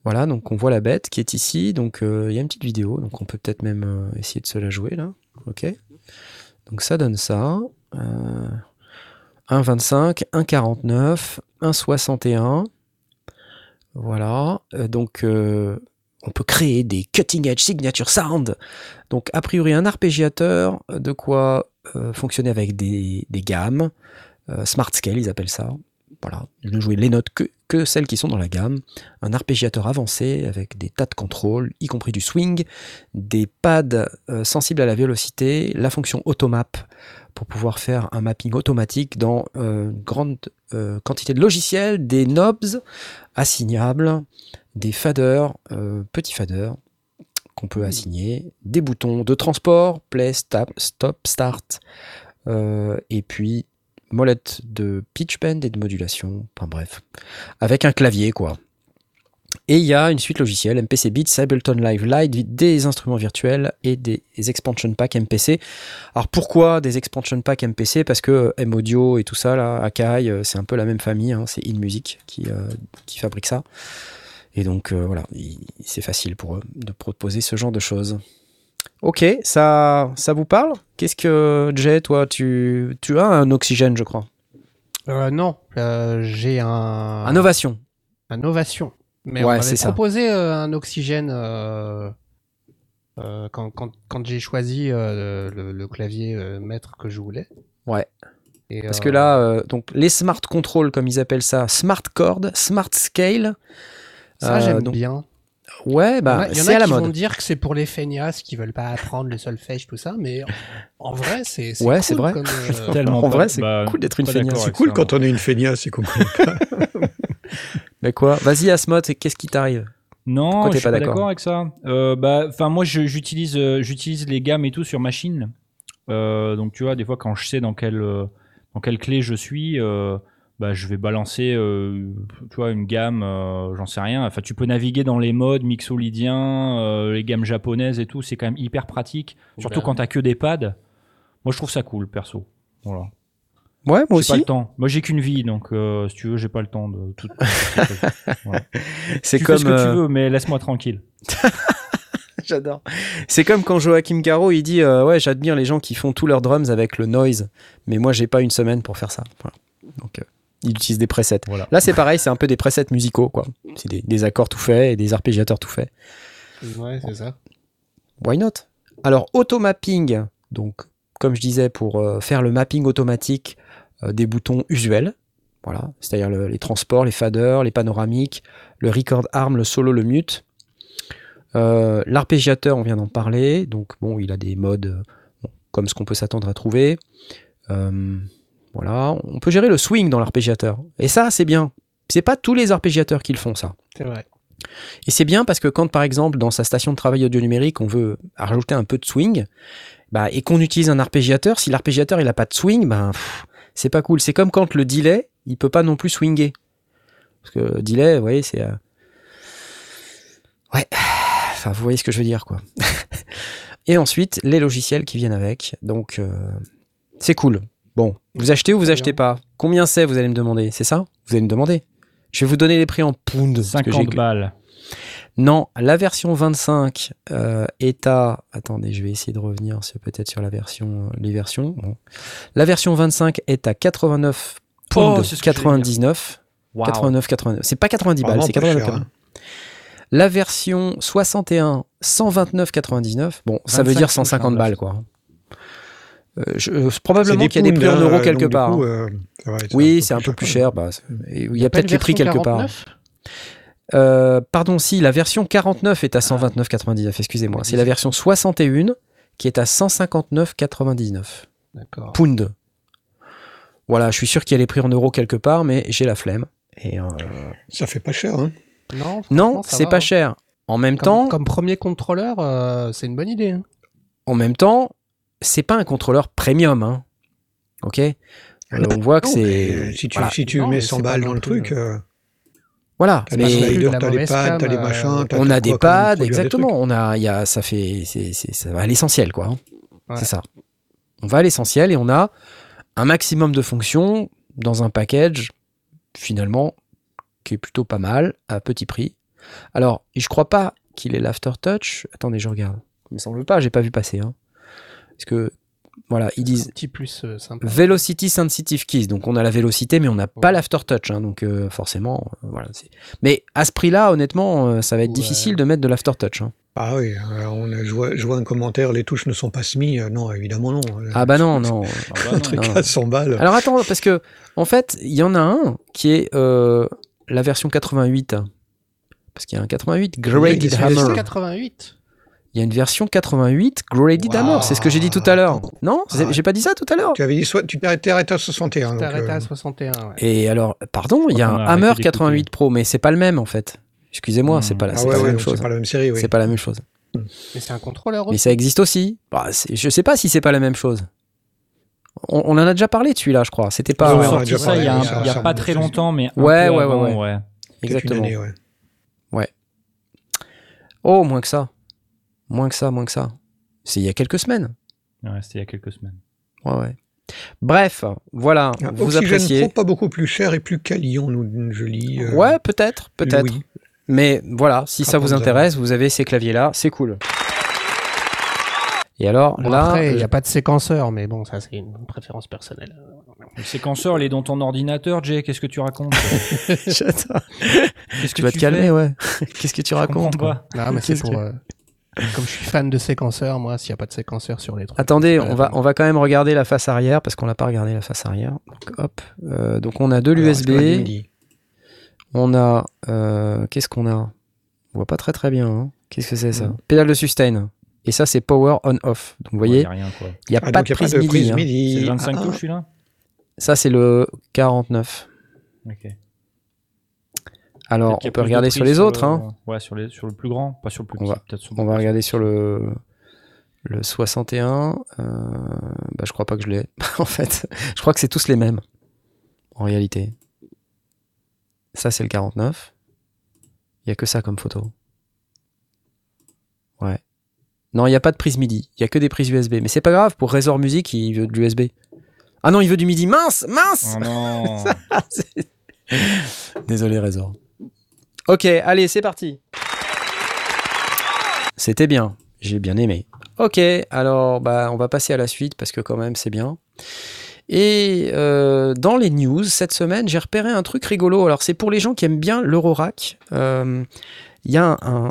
Voilà, donc on voit la bête qui est ici. Donc euh, il y a une petite vidéo, donc on peut peut-être même euh, essayer de se la jouer là. Ok. Donc ça donne ça. Euh, 1,25, 1,49, 1,61. Voilà. Euh, donc, on peut créer des cutting edge signature sound. Donc, a priori, un arpégiateur, de quoi fonctionner avec des, gammes. Euh, smart scale, ils appellent ça. Voilà. Ne jouer les notes que, celles qui sont dans la gamme. Un arpégiateur avancé avec des tas de contrôles, y compris du swing. Des pads euh, sensibles à la vélocité. La fonction automap pour pouvoir faire un mapping automatique dans euh, une grande euh, quantité de logiciels, des knobs assignables, des faders, euh, petits faders qu'on peut assigner, des boutons de transport, play, stop, stop start, euh, et puis molette de pitch bend et de modulation, enfin bref, avec un clavier quoi. Et il y a une suite logicielle, MPC Beats, Ableton Live Lite, des instruments virtuels et des expansion packs MPC. Alors pourquoi des expansion packs MPC Parce que M Audio et tout ça, là, Akai, euh, c'est un peu la même famille, hein, c'est InMusic qui, euh, qui fabrique ça. Et donc euh, voilà, il- c'est facile pour eux de proposer ce genre de choses. Ok, ça, ça vous parle? Qu'est-ce que, Jay, toi, tu, tu as un oxygène, je crois? Euh, non, euh, j'ai un, Un Ovation. un Ovation. Mais Ouais, on m'avait proposé un oxygène quand, quand, quand j'ai choisi le, le clavier maître que je voulais. Ouais. Et, Parce que là, donc les smart control, comme ils appellent ça, smart chord, smart scale, ça euh, j'aime donc, bien. ouais, bah, il y en a, il y en c'est a à la qui mode. vont dire que c'est pour les feignasses qui veulent pas apprendre le solfège, tout ça, mais en vrai, c'est c'est Ouais, cool c'est vrai. comme, euh, Tellement En vrai, c'est bah, cool d'être une pas d'accord feignasse. C'est cool ça. quand on est une feignasse et qu'on connaît pas. Mais quoi? Vas-y, Asmod, qu'est-ce qui t'arrive? Non, Pourquoi je t'es suis pas pas d'accord? d'accord avec ça. Euh, bah, enfin, moi, j'utilise, euh, j'utilise les gammes et tout sur machine. Euh, donc, tu vois, des fois, quand je sais dans quelle, euh, dans quelle clé je suis, euh, bah, je vais balancer euh, tu vois, une gamme, euh, j'en sais rien. Enfin, tu peux naviguer dans les modes mixolydiens, euh, les gammes japonaises et tout. C'est quand même hyper pratique. Surtout Ben. quand t'as que des pads. Moi, je trouve ça cool, perso. Voilà. Ouais, moi J'ai pas aussi. le temps. Moi, j'ai qu'une vie, donc euh, si tu veux, j'ai pas le temps de tout. C'est tu comme. fais ce que tu veux, mais laisse-moi tranquille. J'adore. C'est comme quand Joachim Garraud il dit euh, ouais j'admire les gens qui font tous leurs drums avec le noise, mais moi j'ai pas une semaine pour faire ça. Voilà. Donc euh, il utilise des presets. Voilà. Là c'est pareil, c'est un peu des presets musicaux quoi. C'est des, des accords tout faits et des arpégiateurs tout faits. Ouais, c'est ça. Why not? Alors automapping, donc comme je disais pour euh, faire le mapping automatique euh, des boutons usuels. Voilà, c'est-à-dire le- les transports, les faders, les panoramiques, le record arm, le solo, le mute. Euh, L'arpégiateur, on vient d'en parler, donc bon, il a des modes euh, comme ce qu'on peut s'attendre à trouver. Euh, voilà, on peut gérer le swing dans l'arpégiateur. Et ça, c'est bien. C'est pas tous les arpégiateurs qui le font, ça. C'est vrai. Et c'est bien parce que quand, par exemple, dans sa station de travail audio numérique, on veut rajouter un peu de swing, bah, et qu'on utilise un arpégiateur, si l'arpégiateur il a pas de swing, ben c'est pas cool. C'est comme quand le delay, il peut pas non plus swinger. Parce que le delay, vous voyez, c'est. euh, Ouais. Enfin, vous voyez ce que je veux dire, quoi. et ensuite, les logiciels qui viennent avec. Donc, euh, c'est cool. Bon, vous achetez ou vous achetez pas? Combien c'est, vous allez me demander? C'est ça? Vous allez me demander Je vais vous donner les prix en pounds. parce que 50 j'ai- balles. non, la version 25 euh, est à. Attendez, je vais essayer de revenir peut-être sur la version, les versions. Bon. La version 25 est à 89 pounds Oh, c'est ce que j'allais 99. Waouh. 89, 89. C'est pas 90 balles, c'est pas 89. cher, hein. La version 61, 129, 99. Bon, ça veut 25 dire 150 touches, balles, quoi. Euh, je- euh, probablement qu'il y a des prix en hein, euros quelque part. coup, hein. euh, oui, c'est un peu plus cher. bah, il y a peut-être les prix quelque part. 49? Euh, pardon, si, la version 49 est à 129,99, excusez-moi. C'est la version 61 qui est à 159,99 D'accord. pounds. Voilà, je suis sûr qu'il y a les prix en euros quelque part, mais j'ai la flemme. Et euh, Ça fait pas cher, hein. Non, c'est pas hein. cher. En même Comme, temps, comme premier contrôleur, euh, c'est une bonne idée. hein. en même temps, c'est pas un contrôleur premium, hein. Ok? Euh, on voit que c'est. mais si tu, voilà. si tu Non, mais mets c'est 100 pas balles dans le truc, euh, Voilà. t'as mais- la t'as les pads, t'as les machins, euh, t'as on a des pads, exactement. On a, il y a, ça fait, c'est, c'est- ça va à l'essentiel, quoi. hein. Ouais. C'est ça. On va à l'essentiel et on a un maximum de fonctions dans un package, finalement, qui est plutôt pas mal, à petit prix. Alors, je crois pas qu'il ait l'aftertouch. Attendez, je regarde. Il me semble pas, j'ai pas vu passer. Hein. Parce que, voilà, ils Un disent petit plus euh, sympa. Velocity Sensitive Keys. Donc on a la vélocité, mais on n'a pas l'aftertouch. hein, donc euh, forcément, euh, voilà. Mais à ce prix-là, honnêtement, euh, ça va être Ouais. difficile de mettre de l'aftertouch. hein. Ah oui, on a joué, je vois un commentaire, les touches ne sont pas semi. Non, évidemment non. Ah bah non, non. Ah bah Un truc non. à 100 balles. Alors attends, parce que en fait, il y en a un qui est euh, la version 88. Parce qu'il y a un 88 Graded des Hammer. CST. 88. Il y a une version 88 Graded Wow. Hammer. C'est ce que j'ai dit tout à l'heure. Non Ah. J'ai pas dit ça tout à l'heure Tu avais dit soit tu t'es arrêté à 61. T'es donc, arrêté euh, à 61. Ouais. Et alors, pardon, il y a un Hammer arrêté d'écouter. 88 Pro, mais c'est pas le même en fait. Excusez-moi, c'est pas la, Ah c'est ouais, pas la ouais, même chose. c'est pas la même série, oui. C'est pas la même chose. Mais c'est un contrôleur Mais aussi. ça existe aussi. Bah, je sais pas si c'est pas la même chose. On, on en a déjà parlé de celui-là, je crois. C'était pas. ouais, on a sorti ça il y a, parlé, un- ça, il y a ça pas très longtemps, mais Ouais, ouais, ouais, Exactement. ouais. Oh, moins que ça. Moins que ça, moins que ça. C'est il y a quelques semaines. Ouais, C'était il y a quelques semaines. Ouais, ouais. Bref, voilà. Ah, vous Oxygène appréciez. Pro, pas beaucoup plus cher et plus qualion, nous, je lis. euh, Ouais, peut-être, peut-être. Mais voilà, si ça vous intéresse, vous avez ces claviers-là, c'est cool. Et alors, Bon, là, après, il n'y a pas de séquenceur, mais bon, ça, c'est une préférence personnelle. Le séquenceur, il est dans ton ordinateur, Jay. Qu'est-ce que tu racontes J'attends. Tu que vas te calmer, ouais. Qu'est-ce que tu Je racontes quoi. Non, mais c'est pour. que- euh, comme je suis fan de séquenceurs, moi, s'il n'y a pas de séquenceur sur les trucs. Attendez, c'est on va, on va quand même regarder la face arrière parce qu'on n'a pas regardé la face arrière. Donc, hop. Euh, donc on a de l'USB, Midi. on a. euh, Qu'est-ce qu'on a? On voit pas très très bien. hein. Qu'est-ce que c'est ça? Pédale de sustain. Et ça, c'est power on-off. Donc vous Il voyez, il n'y a Ah, pas de a prise pas de MIDI. prise hein. MIDI. C'est le 25 Ah, touches, celui-là? Ça, c'est le 49. Ok. Alors, on peut regarder sur les autres. le- Hein. Ouais, sur, les, sur le plus grand, pas sur le plus On petit. va- sur On va regarder sur le, le 61. Euh, bah, je crois pas que je l'ai. en fait, je crois que c'est tous les mêmes. En réalité. Ça, c'est le 49. Il y a que ça comme photo. Ouais. Non, il n'y a pas de prise MIDI. Il y a que des prises USB. Mais c'est pas grave, pour Razor Music, il veut de l'USB. Ah non, il veut du MIDI. Mince Mince Oh non. Désolé, Razor. Ok, allez, c'est parti. C'était bien. J'ai bien aimé. Ok, alors bah, on va passer à la suite parce que quand même c'est bien. Et euh, dans les news cette semaine, j'ai repéré un truc rigolo. Alors c'est pour les gens qui aiment bien l'Eurorack. Euh, Il y a un, un-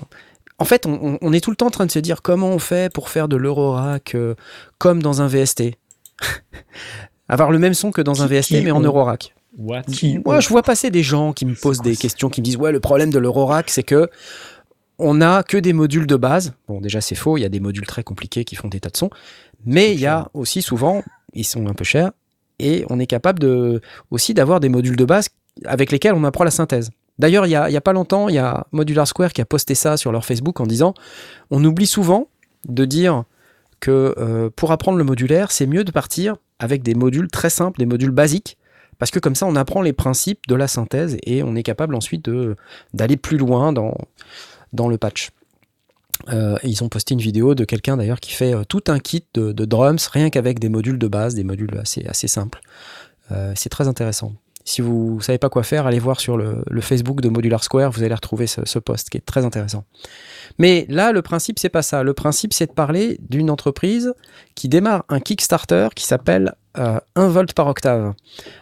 En fait, on, est tout le temps en train de se dire comment on fait pour faire de l'Eurorack euh, comme dans un VST. Avoir le même son que dans un VST mais en Eurorack. What? Qui Moi, je vois passer des gens qui me posent des questions, qui me disent ouais, le problème de l'Eurorack, c'est que on n'a que des modules de base. Bon, déjà, c'est faux. Il y a des modules très compliqués qui font des tas de sons, mais il y a aussi souvent, ils sont un peu chers, et on est capable de aussi d'avoir des modules de base avec lesquels on apprend la synthèse. D'ailleurs, il y a, il y a pas longtemps, il y a Modular Square qui a posté ça sur leur Facebook en disant on oublie souvent de dire que euh, pour apprendre le modulaire, c'est mieux de partir avec des modules très simples, des modules basiques, parce que comme ça, on apprend les principes de la synthèse et on est capable ensuite d'aller plus loin dans, le patch. Euh, ils ont posté une vidéo de quelqu'un d'ailleurs qui fait euh, tout un kit de, drums, rien qu'avec des modules de base, des modules assez, simples. Euh, c'est très intéressant. Si vous ne savez pas quoi faire, allez voir sur le, le Facebook de Modular Square, vous allez retrouver ce, ce post qui est très intéressant. Mais là, le principe, c'est pas ça. Le principe, c'est de parler d'une entreprise qui démarre un Kickstarter qui s'appelle euh, 1 volt par octave,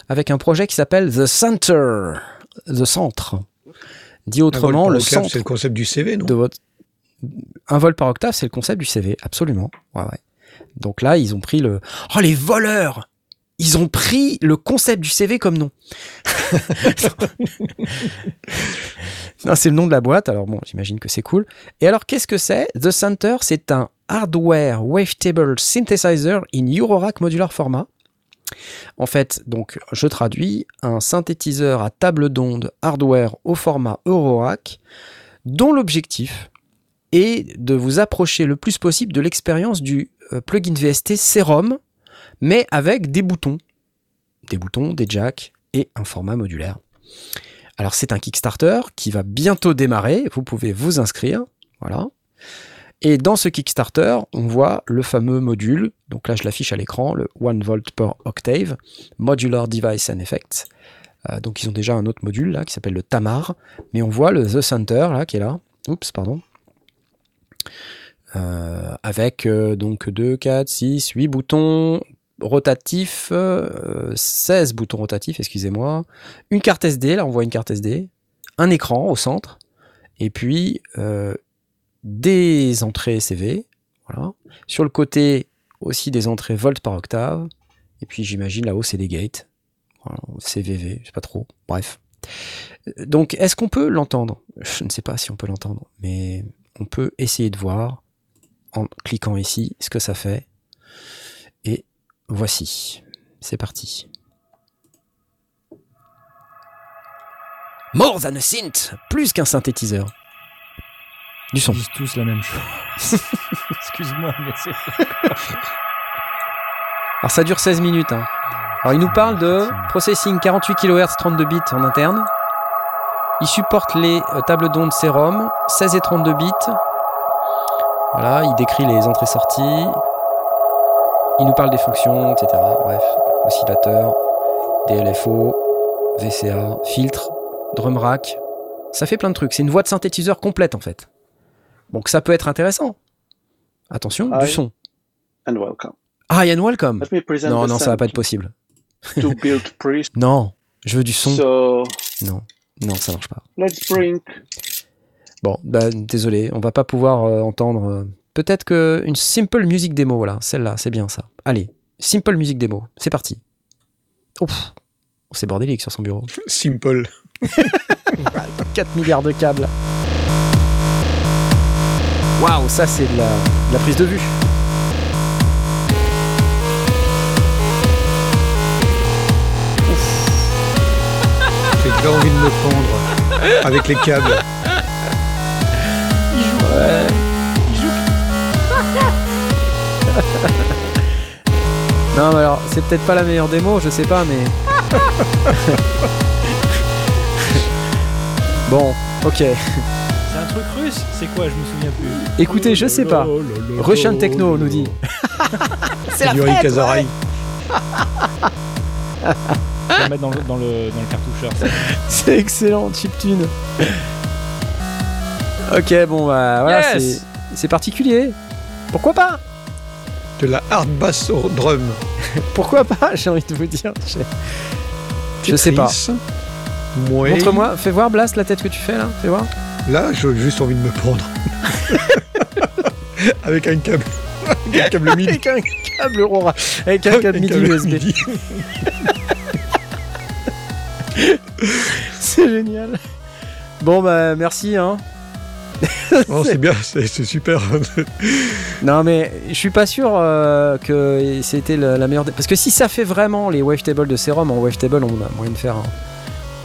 avec un projet qui s'appelle The Center, The Centre. Dit autrement, le centre C'est le concept du CV, non de votre. Un vol par octave, c'est le concept du CV, absolument. Ouais, ouais. Donc là, ils ont pris le. Oh, les voleurs Ils ont pris le concept du CV comme nom. non, c'est le nom de la boîte, alors bon, j'imagine que c'est cool. Et alors, qu'est-ce que c'est? The Center, c'est un hardware wavetable synthesizer in Eurorack modular format. En fait, donc, je traduis un synthétiseur à table d'onde hardware au format Eurorack dont l'objectif est de vous approcher le plus possible de l'expérience du euh, plugin VST Serum, mais avec des boutons. Des boutons, des jacks et un format modulaire. Alors c'est un Kickstarter qui va bientôt démarrer, vous pouvez vous inscrire, voilà. Et dans ce Kickstarter, on voit le fameux module, donc là je l'affiche à l'écran, le 1 volt per octave, Modular Device and Effects. Euh, donc ils ont déjà un autre module là qui s'appelle le Tamar, mais on voit le The Center là qui est là. Oups, pardon. Euh, avec euh, donc 2, 4, 6, 8 boutons rotatifs, euh, 16 boutons rotatifs, excusez-moi, une carte SD, là on voit une carte SD, un écran au centre, et puis des entrées CV, voilà. Sur le côté aussi des entrées volt par octave, et puis j'imagine là-haut c'est des gates, CVV, je sais pas trop, bref. Euh, Donc est-ce qu'on peut l'entendre? Je ne sais pas si on peut l'entendre, mais on peut essayer de voir en cliquant ici ce que ça fait. Et voici, c'est parti. More than a synth, plus qu'un synthétiseur. Du son. Ils disent tous la même chose. Excuse-moi, mais c'est. Alors ça dure 16 minutes. hein. Alors il nous parle de processing 48 kHz 32 bits en interne. Il supporte les euh, tables d'onde Serum, 16 et 32 bits. Voilà, il décrit les entrées-sorties. Il nous parle des fonctions, etc. Bref, oscillateur, DLFO, VCA, filtre, drum rack. Ça fait plein de trucs. C'est une voix de synthétiseur complète en fait. Donc ça peut être intéressant. Attention, du son. and welcome. Ah, Yann Welcome. Let me present Non, non, ça va pas être possible. to build. Non, je veux du son. So Non, non, ça marche pas. let's bring Bon, bah, désolé, on va pas pouvoir euh, entendre. euh, Peut-être que une simple music démo, voilà, celle-là, c'est bien ça. Allez, simple music démo, c'est parti. Ouf, c'est bordélique sur son bureau. Simple. 4 milliards de câbles. Waouh, ça c'est de la, de la prise de vue. J'ai déjà envie de me pendre avec les câbles. Non, mais alors, c'est peut-être pas la meilleure démo, je sais pas, mais. Bon, ok. C'est quoi Je me souviens plus. Écoutez, je sais pas. Russian Techno nous dit. C'est Yuri Kazarai. Je vais le mettre dans le, dans le, dans le cartoucheur. ça. C'est excellent, chiptune. Ok, bon, bah voilà, Yes c'est- particulier. Pourquoi pas? De la hard bass au drum. Pourquoi pas, j'ai envie de vous dire. Je, je sais pas. Montre-moi, fais voir Blast la tête que tu fais là, fais voir. Là, j'ai juste envie de me prendre. Avec un câble. Avec un câble midi. Avec un câble Aurora, avec un câble MIDI USB. C'est génial. Bon bah merci hein. Oh, c'est bien, c'est super. Non mais je suis pas sûr euh, que c'était la, la meilleure. Parce que si ça fait vraiment les wavetables de Serum en wavetable, on a moyen de faire un-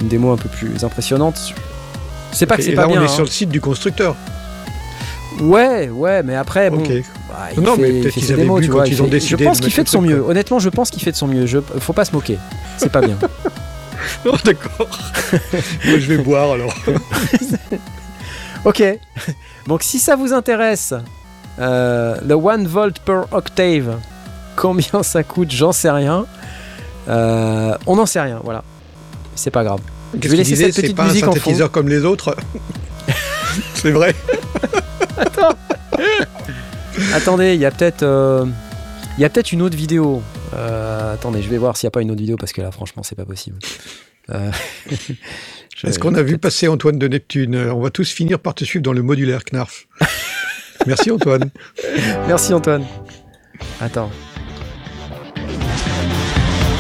une démo un peu plus impressionnante. C'est pas que c'est pas là, bien. on est hein. sur le site du constructeur. Ouais, ouais, mais après bon. Bah, il Non, fait, mais peut-être qu'ils avaient démos, bu tu quand vois. ils il ont fait- décidé je pense de qu'il fait de son mieux. Honnêtement, je pense qu'il fait de son mieux. Je, faut pas se moquer. C'est pas bien. Oh, d'accord. Moi, je vais boire alors. Ok. Donc si ça vous intéresse, euh, le 1 volt per octave, combien ça coûte, j'en sais rien. Euh, on n'en sait rien, voilà. C'est pas grave. Qu'est-ce vais laisser cette C'est petite pas un musique en synthétiseur comme les autres. c'est vrai. Attendez, il y a peut-être euh, il y a peut-être une autre vidéo. Euh, attendez, je vais voir s'il n'y a pas une autre vidéo parce que là, franchement, c'est pas possible. Euh, je- Est-ce qu'on a vu passer Antoine de Neptune? On va tous finir par te suivre dans le modulaire Knarf. Merci Antoine. Merci Antoine. Attends.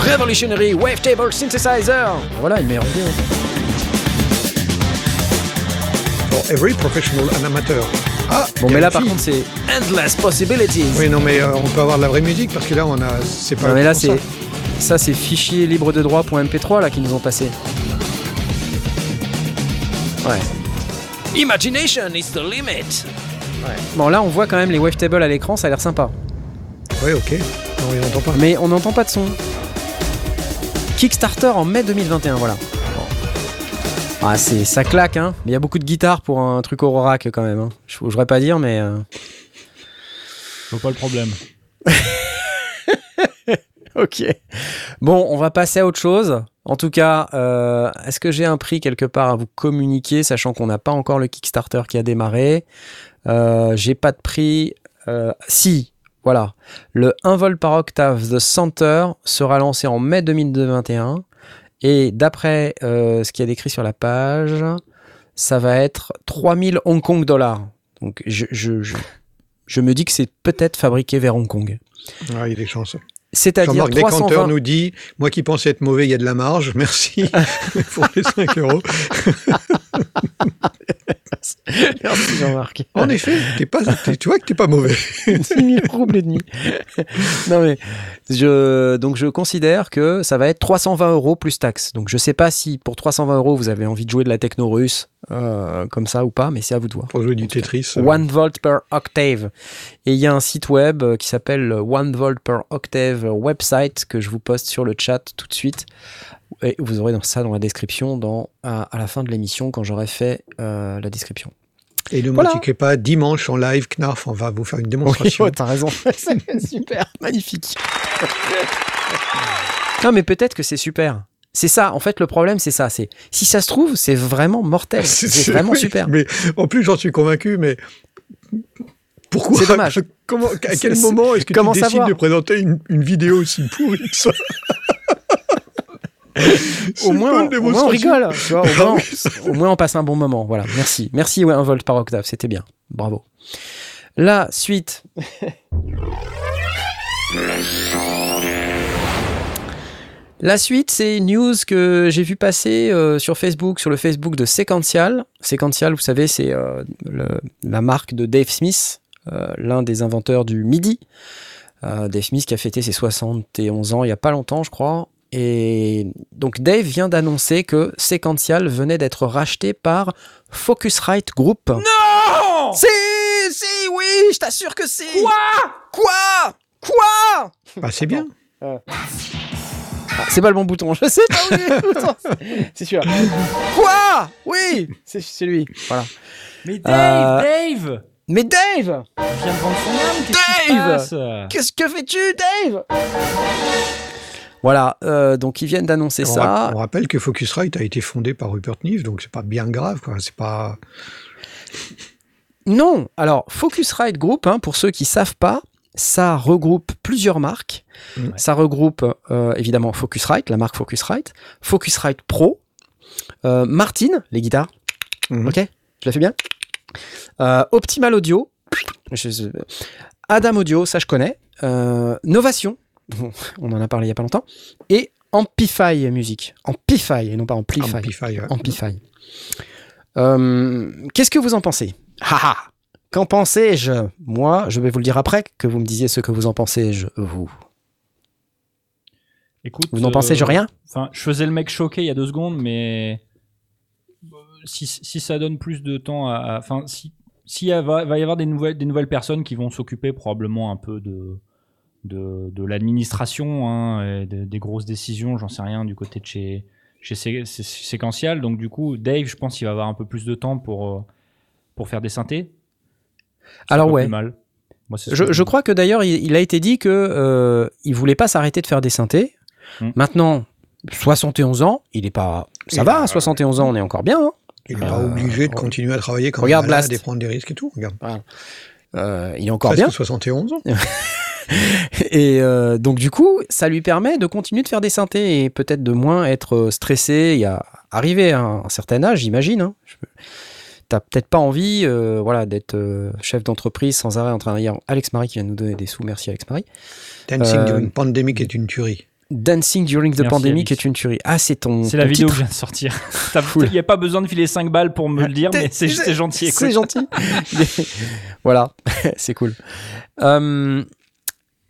Revolutionary Wavetable Synthesizer Voilà une meilleure vidéo. For every professional and amateur. Ah Bon, mais là, par contre, c'est Endless Possibilities. Oui, non, mais euh, on peut avoir de la vraie musique parce que là, on a. C'est pas. non, mais là, c'est. ça. Ça, c'est fichier libre de droit.mp3 là qui nous ont passé. Ouais. Imagination is the limit. Bon, là, on voit quand même les wavetables à l'écran, ça a l'air sympa. Ouais, ok. Non, on n'entend pas. Mais on n'entend pas de son. Kickstarter en mai 2021, voilà. Ah, c'est, ça claque, hein. Mais il y a beaucoup de guitare pour un truc Aurorac quand même. Hein. Je voudrais pas dire, mais. euh, pas le problème. Ok. Bon, on va passer à autre chose. En tout cas, euh, est-ce que j'ai un prix quelque part à vous communiquer, sachant qu'on n'a pas encore le Kickstarter qui a démarré? Euh, J'ai pas de prix. Euh, si, voilà. Le 1 vol par octave The Center sera lancé en mai 2021. Et d'après euh, ce qu'il y a décrit sur la page, ça va être 3000 Hong Kong dollars. Donc je, je, je, je me dis que c'est peut-être fabriqué vers Hong Kong. Ah, il est chanceux. C'est-à-dire Jean-Marc 320... Décanteur nous dit Moi qui pensais être mauvais, il y a de la marge. Merci pour les 5 euros. Merci Jean-Marc. En effet, pas, tu vois que t'es pas mauvais. 10 000 roubles et demi. non mais je donc je considère que ça va être 320 euros plus taxes. Donc je sais pas si pour 320 euros vous avez envie de jouer de la techno russe euh, comme ça ou pas, mais c'est à vous de voir. Pour jouer du Tetris. euh, One volt per octave. Et il y a un site web euh, qui s'appelle le One volt per octave website que je vous poste sur le chat tout de suite. Et vous aurez dans ça dans la description dans, à, à la fin de l'émission quand j'aurai fait euh, la description. Et ne Voilà. manquez pas, dimanche en live, Knarf, on va vous faire une Oui, démonstration. ouais, t'as raison. c'est super, magnifique. non, mais peut-être que c'est super. C'est ça, en fait, le problème, c'est ça. C'est si ça se trouve, c'est vraiment mortel. C'est vraiment oui, super. Mais en plus, j'en suis convaincu, mais pourquoi C'est dommage. Comment, à quel C'est- moment est-ce que comment tu décides de présenter une, une vidéo aussi pourrie que ça Au moins, pas au moins, on rigole. Tu vois, au, Ah moins, oui, au moins, on passe un bon moment. Voilà, merci. Merci, ouais, un volt par octave, c'était bien. Bravo. La suite. La suite, c'est une news que j'ai vu passer euh, sur Facebook, sur le Facebook de Sequential. Sequential, vous savez, c'est euh, la marque de Dave Smith, l'un des inventeurs du MIDI. Euh, Dave Smith qui a fêté ses 71 ans il y a pas longtemps, je crois. Et donc Dave vient d'annoncer que Sequential venait d'être racheté par Focusrite Group. Non Si, si, oui, je t'assure que si. Quoi? Quoi? Quoi? Bah, c'est bien. Ah, c'est pas le bon bouton. Je sais pas où il est le bouton. C'est celui-là. Quoi? Oui, c'est c'est lui. Voilà. Mais Dave, Euh, Dave Mais Dave, Il vient de vendre son âme, qu'est-ce qui se Dave qu'est-ce que fais-tu, Dave Voilà. euh, donc ils viennent d'annoncer On, ça. ra- on rappelle que Focusrite a été fondé par Rupert Neve, donc c'est pas bien grave, quoi. C'est pas. Non, alors Focusrite Group, hein, pour ceux qui savent pas, ça regroupe plusieurs marques. Mm. Ça regroupe euh, évidemment Focusrite, la marque Focusrite, Focusrite Pro, euh, Martin, les guitares, Mhm. ok, je la fais bien? Euh, Optimal Audio, je- Adam Audio, ça je connais. Euh, Novation, on en a parlé il y a pas longtemps, et Amplify Music, Amplify et non pas Amplify. Amplify, ouais. Amplify. Euh, Qu'est-ce que vous en pensez? Haha Qu'en pensez-je Moi, je vais vous le dire après, que vous me disiez ce que vous en pensez, je, vous. Écoute, Vous n'en euh, pensez, je rien? Enfin, je faisais le mec choqué il y a deux secondes, mais si, si ça donne plus de temps à, enfin, si s'il y a- va, va y avoir des nouvelles, des nouvelles personnes qui vont s'occuper probablement un peu de de, de l'administration, hein, de- des grosses décisions, j'en sais rien du côté de chez chez Sé- Sé- Séquential. Donc du coup, Dave, je pense qu'il va avoir un peu plus de temps pour euh, pour faire des synthés. Alors ouais. mal. Moi, Je, crois que d'ailleurs, il, il a été dit que euh, il voulait pas s'arrêter de faire des synthés. Hmm. Maintenant, 71 ans, il est pas. Ça Et va, bah, à 71 ans, on est encore bien. hein. Il n'est pas Euh, obligé de continuer à travailler quand regarde malade et prendre des risques et tout. Regarde. Euh, il est encore Presque bien. 71 ans. Et euh, donc du coup, ça lui permet de continuer de faire des synthés et peut-être de moins être stressé et à arriver à un certain âge, j'imagine. Hein. Je- T'as peut-être pas envie, euh, voilà, d'être chef d'entreprise sans arrêt en train de dire Alex Marie qui vient de nous donner des sous, merci Alex Marie. Dancing during pandemic est une tuerie. Dancing during the Merci, pandemic est une tuerie. Ah, c'est ton. C'est la vidéo que titre. je viens de sortir. Il n'y a pas besoin de filer 5 balles pour me le dire, mais c'est gentil. C'est gentil. voilà, c'est cool. Euh,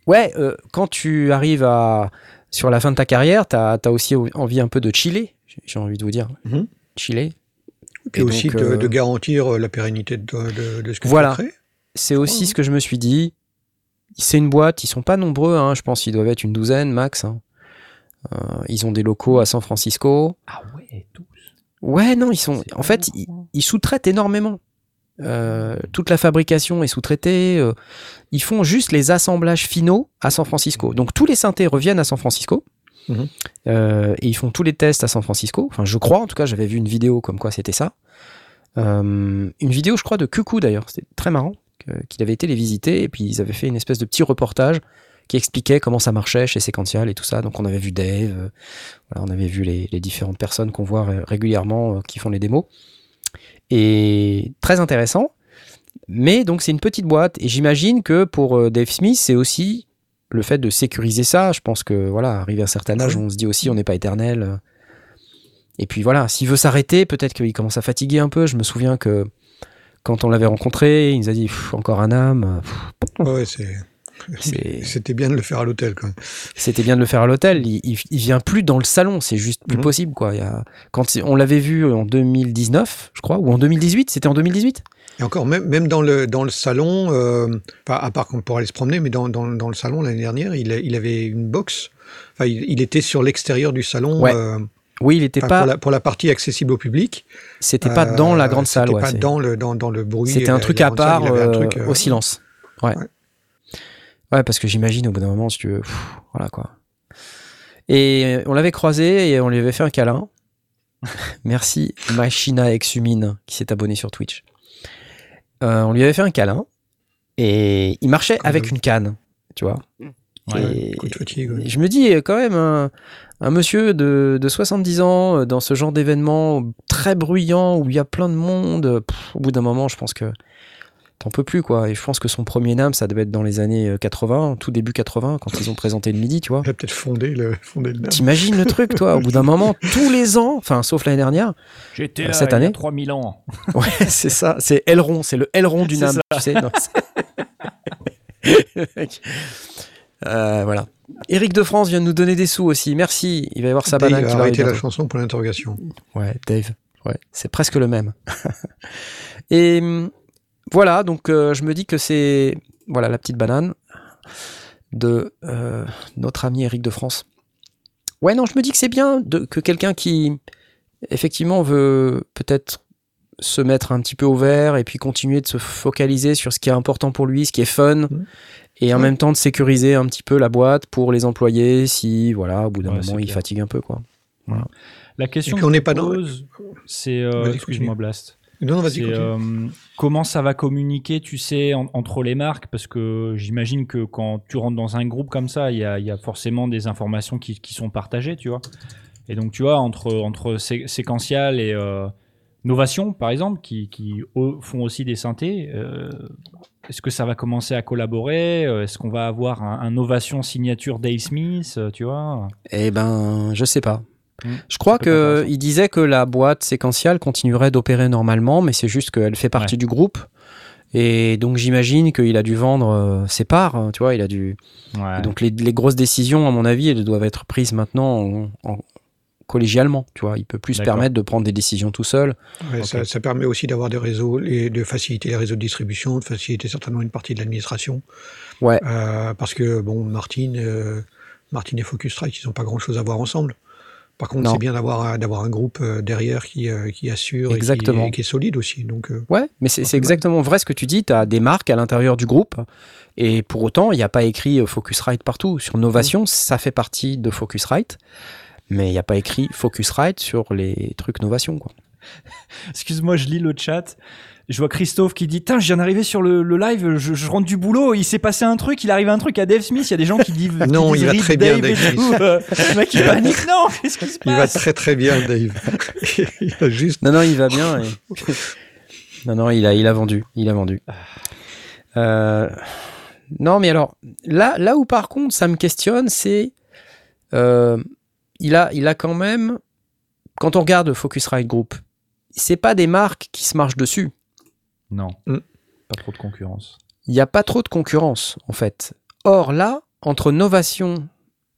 ouais, euh, quand tu arrives à sur la fin de ta carrière, t'as as aussi envie un peu de chiller. j'ai- envie de vous dire, Mhm. chiller. Et, Et aussi donc, de, euh, de garantir la pérennité de, de, de ce que Voilà. tu crées. C'est aussi ce que je me suis dit. C'est une boîte, ils sont pas nombreux, hein, je pense qu'ils doivent être une douzaine max. hein. Euh, ils ont des locaux à San Francisco. Ah ouais, tous. Ouais, non, ils sont. En fait, ils, sous-traitent énormément. Euh, toute la fabrication est sous-traitée. euh, ils font juste les assemblages finaux à San Francisco. Donc tous les synthés reviennent à San Francisco. Mhm. Euh, et ils font tous les tests à San Francisco. Enfin, je crois, en tout cas, j'avais vu une vidéo comme quoi c'était ça. Une vidéo, je crois, de Cuckoo d'ailleurs. C'était très marrant qu'il avait été les visiter. Et puis ils avaient fait une espèce de petit reportage qui expliquait comment ça marchait chez Sequential et tout ça. Donc on avait vu Dave, euh, voilà, on avait vu les, les différentes personnes qu'on voit ré- régulièrement euh, qui font les démos. Et très intéressant. Mais donc c'est une petite boîte et j'imagine que pour euh, Dave Smith c'est aussi le fait de sécuriser ça. Je pense que voilà, arrivé à un certain âge, on se dit aussi on n'est pas éternel. euh. Et puis voilà, s'il veut s'arrêter, peut-être qu'il commence à fatiguer un peu. Je me souviens que quand on l'avait rencontré, il nous a dit encore un âme. Pff, Ouais, C'est- C'était bien de le faire à l'hôtel. C'était bien de le faire à l'hôtel. Il, il, il vient plus dans le salon. C'est juste plus Mhm. possible quoi. Il y a, quand on l'avait vu en 2019, je crois, ou en 2018. C'était en 2018. Et encore, même, même dans, le, dans le salon, euh, pas, à part qu'on pourrait aller se promener, mais dans, dans, dans le salon l'année dernière, il, avait une box. Enfin, il, il était sur l'extérieur du salon. Ouais. euh, Oui, il était enfin, pas. pour, la, pour la partie accessible au public. C'était pas Euh, dans la grande salle. C'était ouais, pas dans le, dans, dans le bruit. C'était un la- truc à salle, part un euh, truc, euh, au silence. Ouais. Ouais. Ouais, parce que j'imagine au bout d'un moment, si tu veux, pff, voilà quoi. Et on l'avait croisé et on lui avait fait un câlin. Merci Machina Exumine qui s'est abonné sur Twitch. Euh, on lui avait fait un câlin et il marchait Comme avec le- une canne, tu vois. Ouais. Et- et je me dis quand même un, un monsieur de, de 70 ans euh, dans ce genre d'événement très bruyant où il y a plein de monde, pff, au bout d'un moment, je pense que t'en peux plus quoi. Et je pense que son premier NAM, ça devait être dans les années euh, 80, tout début 80, quand ils ont présenté le midi, tu vois. Il a peut-être fondé le, fondé le NAM. T'imagines le truc, toi, au bout d'un moment, tous les ans, enfin, sauf l'année dernière, J'étais Euh, là cette il y a année 3000 ans. ouais, c'est ça, c'est aileron, c'est le aileron du C'est NAM, ça. tu sais. non, Euh, voilà. Eric de France vient de nous donner des sous aussi. Merci. Il va y avoir sa banane a qui va arrêté la chanson pour l'interrogation. Ouais, Dave. Ouais, c'est presque le même. Et hum, voilà, donc euh, je me dis que c'est voilà la petite banane de euh, notre ami Eric de France. Ouais, non, je me dis que c'est bien de, que quelqu'un qui, effectivement, veut peut-être se mettre un petit peu au vert et puis continuer de se focaliser sur ce qui est important pour lui, ce qui est fun, et en même temps de sécuriser un petit peu la boîte pour les employés si, voilà, au bout d'un Ouais, moment, ils clair. fatiguent un peu, quoi. La question Et puis que on je n'est me pas dans- c'est euh, excuse-moi. Blast. Non, non, vas-y, euh, comment ça va communiquer, tu sais, en- entre les marques? Parce que j'imagine que quand tu rentres dans un groupe comme ça, il y a, y a forcément des informations qui, sont partagées, tu vois. Et donc, tu vois, entre, entre sé- séquential et euh, Novation, par exemple, qui, font aussi des synthés, euh, est-ce que ça va commencer à collaborer? Euh, Est-ce qu'on va avoir un, un Novation signature Dave Smith, tu vois? Eh ben, je sais pas. Hmm. Je crois Ça peut être que intéressant. il disait que la boîte séquentielle continuerait d'opérer normalement, mais c'est juste qu'elle fait partie Ouais. du groupe. Et donc j'imagine qu'il a dû vendre euh, ses parts, hein, tu vois, il a dû. Ouais. Donc les, les grosses décisions, à mon avis, elles doivent être prises maintenant en, en- collégialement, tu vois. Il peut plus se permettre de prendre des décisions tout seul. Ouais, ça, ça permet aussi d'avoir des réseaux, et de faciliter les réseaux de distribution, de faciliter certainement une partie de l'administration. Ouais. Euh, parce que, bon, Martine, euh, Martine et Focusrite, ils n'ont pas grand-chose à voir ensemble. Par contre, c'est bien d'avoir un- d'avoir un groupe euh, derrière qui, euh, qui assure Exactement. Et, qui, et qui est solide aussi. Donc, euh, Ouais, mais c'est exactement vrai ce que tu dis. Tu as des marques à l'intérieur du groupe. Et pour autant, il n'y a pas écrit euh, Focusrite partout. Sur Novation, ça fait partie de Focusrite. Mais il n'y a pas écrit Focusrite sur les trucs Novation. Quoi. Excuse-moi, je lis le chat. Je vois Christophe qui dit Tiens, je viens d'arriver sur le, le live, je, je rentre du boulot, il s'est passé un truc, il arrive un truc à Dave Smith. Il y a des gens qui disent Non, qui disent il va très bien, Dave tout. Euh, le mec il panique Non, qu'est-ce qui se il va très très bien, Dave. il a juste. Non, non, il va bien. et- non, non, il a, il a vendu. Il a vendu. Euh, Non, mais alors, là, là où par contre ça me questionne, c'est. euh, il, a, il a quand même. Quand on regarde Focusrite Group, c'est pas des marques qui se marchent dessus. Non, Mm. pas trop de concurrence. Il n'y a pas trop de concurrence, en fait. Or, là, entre Novation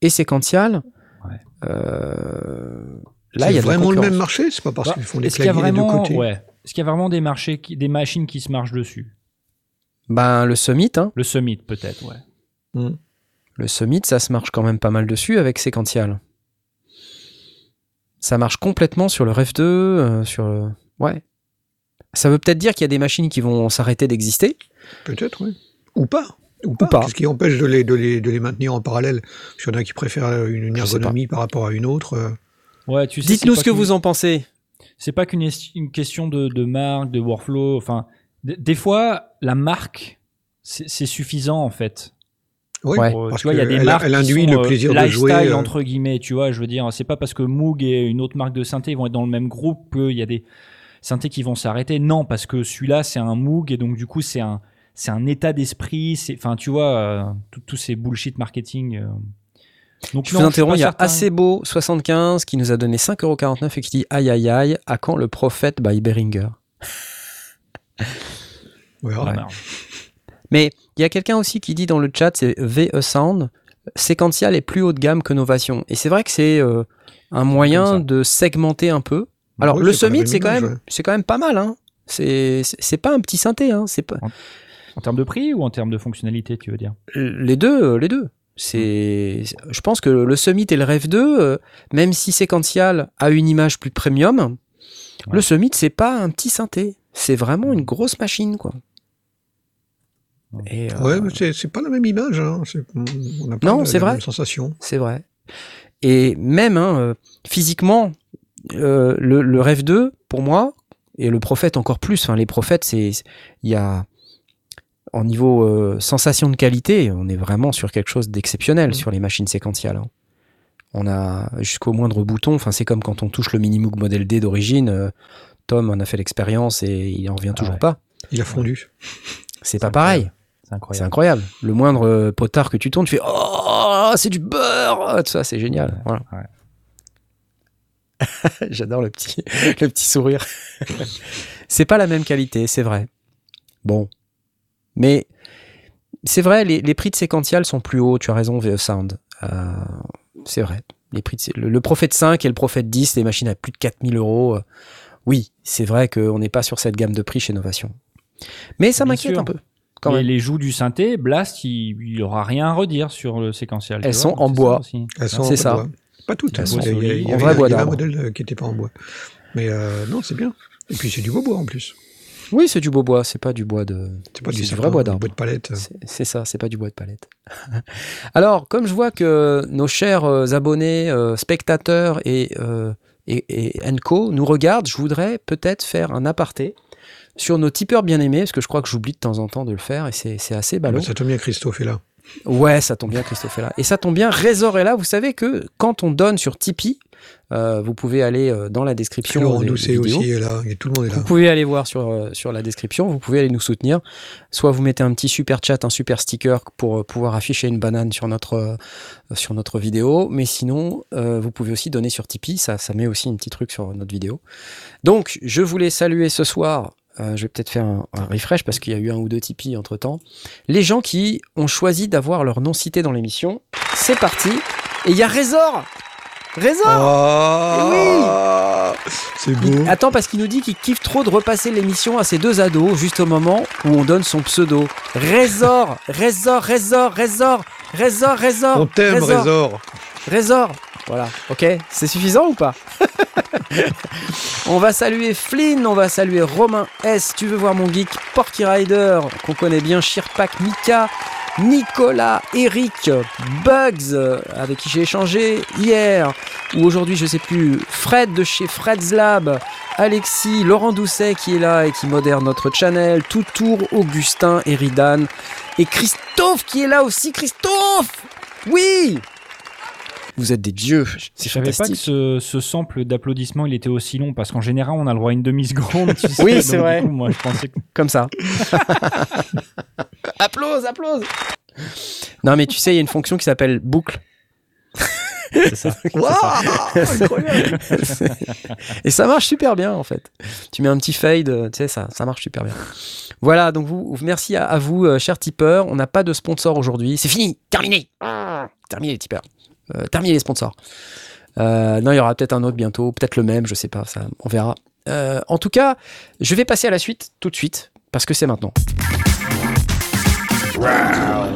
et Séquential, Ouais. euh, là, C'est il y a de la vraiment le même marché C'est pas parce Bah, qu'ils font des Est-ce qu'il y a claviers des deux vraiment, côtés ouais, est-ce qu'il y a vraiment des marchés, qui- des machines qui se marchent dessus? Ben, le Summit, hein, Le Summit peut-être, ouais. Hmm. le Summit, ça se marche quand même pas mal dessus avec Séquential. Ça marche complètement sur le Ref 2, euh, sur le... Ouais. Ça veut peut-être dire qu'il y a des machines qui vont s'arrêter d'exister. Peut-être, oui. Ou pas. Ou pas. pas. Qu'est-ce qui empêche de les, de, les, de les maintenir en parallèle? S'il y en a qui préfèrent une, ergonomie par rapport à une autre. euh, Ouais, tu sais, Dites-nous ce que vous en pensez. C'est pas qu'une une question de, de marque, de workflow. Enfin, des fois, la marque, c'est suffisant en fait. Oui, Ouais. Parce tu vois, il y a des qu'elle- marques elle qui induit sont, le euh, plaisir de lifestyle jouer. euh, entre guillemets. Tu vois, je veux dire, c'est pas parce que Moog et une autre marque de synthé vont être dans le même groupe qu'il y a des synthés qui vont s'arrêter. Non, parce que celui-là, c'est un Moog et donc du coup, c'est un c'est un état d'esprit. C'est, enfin, tu vois, euh, tous ces bullshit marketing. euh. Donc Je non, vous interromps, il y a assez beau 75 qui nous a donné 5,49€ et qui dit aïe aïe aïe, à quand le prophète by Beringer? Ouais. Mais il y a quelqu'un aussi qui dit dans le chat, c'est VE Sound, séquential est plus haut de gamme que Novation. Et c'est vrai que c'est euh, un moyen de segmenter un peu. Alors Oui, le Summit, c'est quand même, ouais. c'est quand même pas mal. Hein. C'est c'est- pas un petit synthé. Hein. C'est pas En termes de prix ou en termes de fonctionnalité, tu veux dire? Les deux, euh, les deux. C'est, je pense que le Summit et le Rev 2, euh, même si séquential a une image plus premium, le Summit c'est pas un petit synthé. C'est vraiment une grosse machine, quoi. Et, euh, Ouais, mais c'est c'est pas la même image. Hein. c'est- On n'a pas Non, la, c'est la vrai. même sensation. C'est vrai. Et même hein, physiquement, euh, le, le Rêve 2, pour moi, et le prophète encore plus, enfin les prophètes, c'est il y a en niveau euh, sensation de qualité, on est vraiment sur quelque chose d'exceptionnel Mhm. sur les machines séquentielles. hein. On a jusqu'au moindre bouton, enfin c'est comme quand on touche le Minimoog Model D d'origine. euh, Tom en a fait l'expérience et il en revient Ah toujours ouais. pas. Il a fondu. C'est pas pareil. C'est C'est incroyable. incroyable. Le moindre potard que tu tournes, tu fais Oh, c'est du beurre Tout ça, c'est génial. Voilà. J'adore le petit, le petit sourire. c'est pas la même qualité, c'est vrai. Bon. Mais c'est vrai, les, les prix de séquential sont plus hauts, tu as raison, VE Sound. Euh, c'est vrai. Les prix de- le, le Prophète 5 et le Prophète 10, les machines à plus de 4000 euros. euh, oui, c'est vrai qu'on n'est pas sur cette gamme de prix chez Novation. Mais ça m'inquiète un peu. Quand même. les joues du synthé, Blast, il, il aura rien à redire sur le séquentiel. Elles sont en c'est bois. ça aussi. Elles sont C'est en ça. bois. Pas toutes. Hein. Il y a- il y a- il y en avait vrai un- bois il y avait un d'arbre. modèle qui n'était pas en bois. Mais euh, non, c'est bien. Et puis c'est du beau bois en plus. Oui, c'est du beau bois, c'est pas du bois de. C'est pas du, sapin, vrai bois du d'arbre. bois de palette. C'est- ça, c'est pas du bois de palette. Alors, comme je vois que nos chers euh, abonnés, euh, spectateurs et, euh, et, et Enco nous regardent, je voudrais peut-être faire un aparté sur nos tipeurs bien-aimés, parce que je crois que j'oublie de temps en temps de le faire, et c'est c'est assez ballot. Bah, ça tombe bien, Christophe est là. Ouais, ça tombe bien, Christophe est là. Et ça tombe bien, Résor est là. Vous savez que quand on donne sur Tipeee, euh, vous pouvez aller euh, dans la description. Des- Doucet des aussi est là. Et tout le monde est là. Vous pouvez aller voir sur, euh, sur la description, vous pouvez aller nous soutenir. Soit vous mettez un petit super chat, un super sticker pour pouvoir afficher une banane sur notre, sur notre vidéo. Mais sinon, vous pouvez aussi donner sur Tipeee, ça, ça met aussi un petit truc sur notre vidéo. Donc, je voulais saluer ce soir, euh, je vais peut-être faire un, un refresh parce qu'il y a eu un ou deux Tipeee entre temps, les gens qui ont choisi d'avoir leur nom cité dans l'émission. C'est parti. Et il y a Résor Résor Ah, C'est il- beau. Attends, parce qu'il nous dit qu'il kiffe trop de repasser l'émission à ses deux ados, juste au moment où on donne son pseudo. Résor, Résor, Résor, Résor, Résor, Résor. On t'aime, Résor. Résor. Voilà, ok, c'est suffisant ou pas? On va saluer Flynn, on va saluer Romain S. Tu veux voir mon geek Porky Rider, qu'on connaît bien, Shirpak, Mika, Nicolas, Eric, Bugs, avec qui j'ai échangé hier, ou aujourd'hui, je sais plus, Fred de chez Fred's Lab, Alexis, Laurent Doucet qui est là et qui modère notre channel, Toutour, Augustin, Eridan, et Christophe qui est là aussi. Christophe Oui Vous êtes des dieux, Je savais pas que ce, ce sample d'applaudissements il était aussi long parce qu'en général on a le droit à une demi-seconde. tu sais, Oui, c'est vrai. coup, moi je pensais que Comme ça. applause, applause Non mais tu sais, il y a une fonction qui s'appelle boucle. c'est ça. Incroyable. Et ça marche super bien en fait. Tu mets un petit fade, euh, tu sais, ça, ça marche super bien. Voilà, donc vous, merci à, à vous, euh, chers tipeurs. On n'a pas de sponsor aujourd'hui. C'est fini, terminé. Terminé les tipeurs. Euh, terminé les sponsors. Euh, non, il y aura peut-être un autre bientôt, peut-être le même, je sais pas, ça, on verra. Euh, en tout cas, je vais passer à la suite tout de suite parce que c'est maintenant.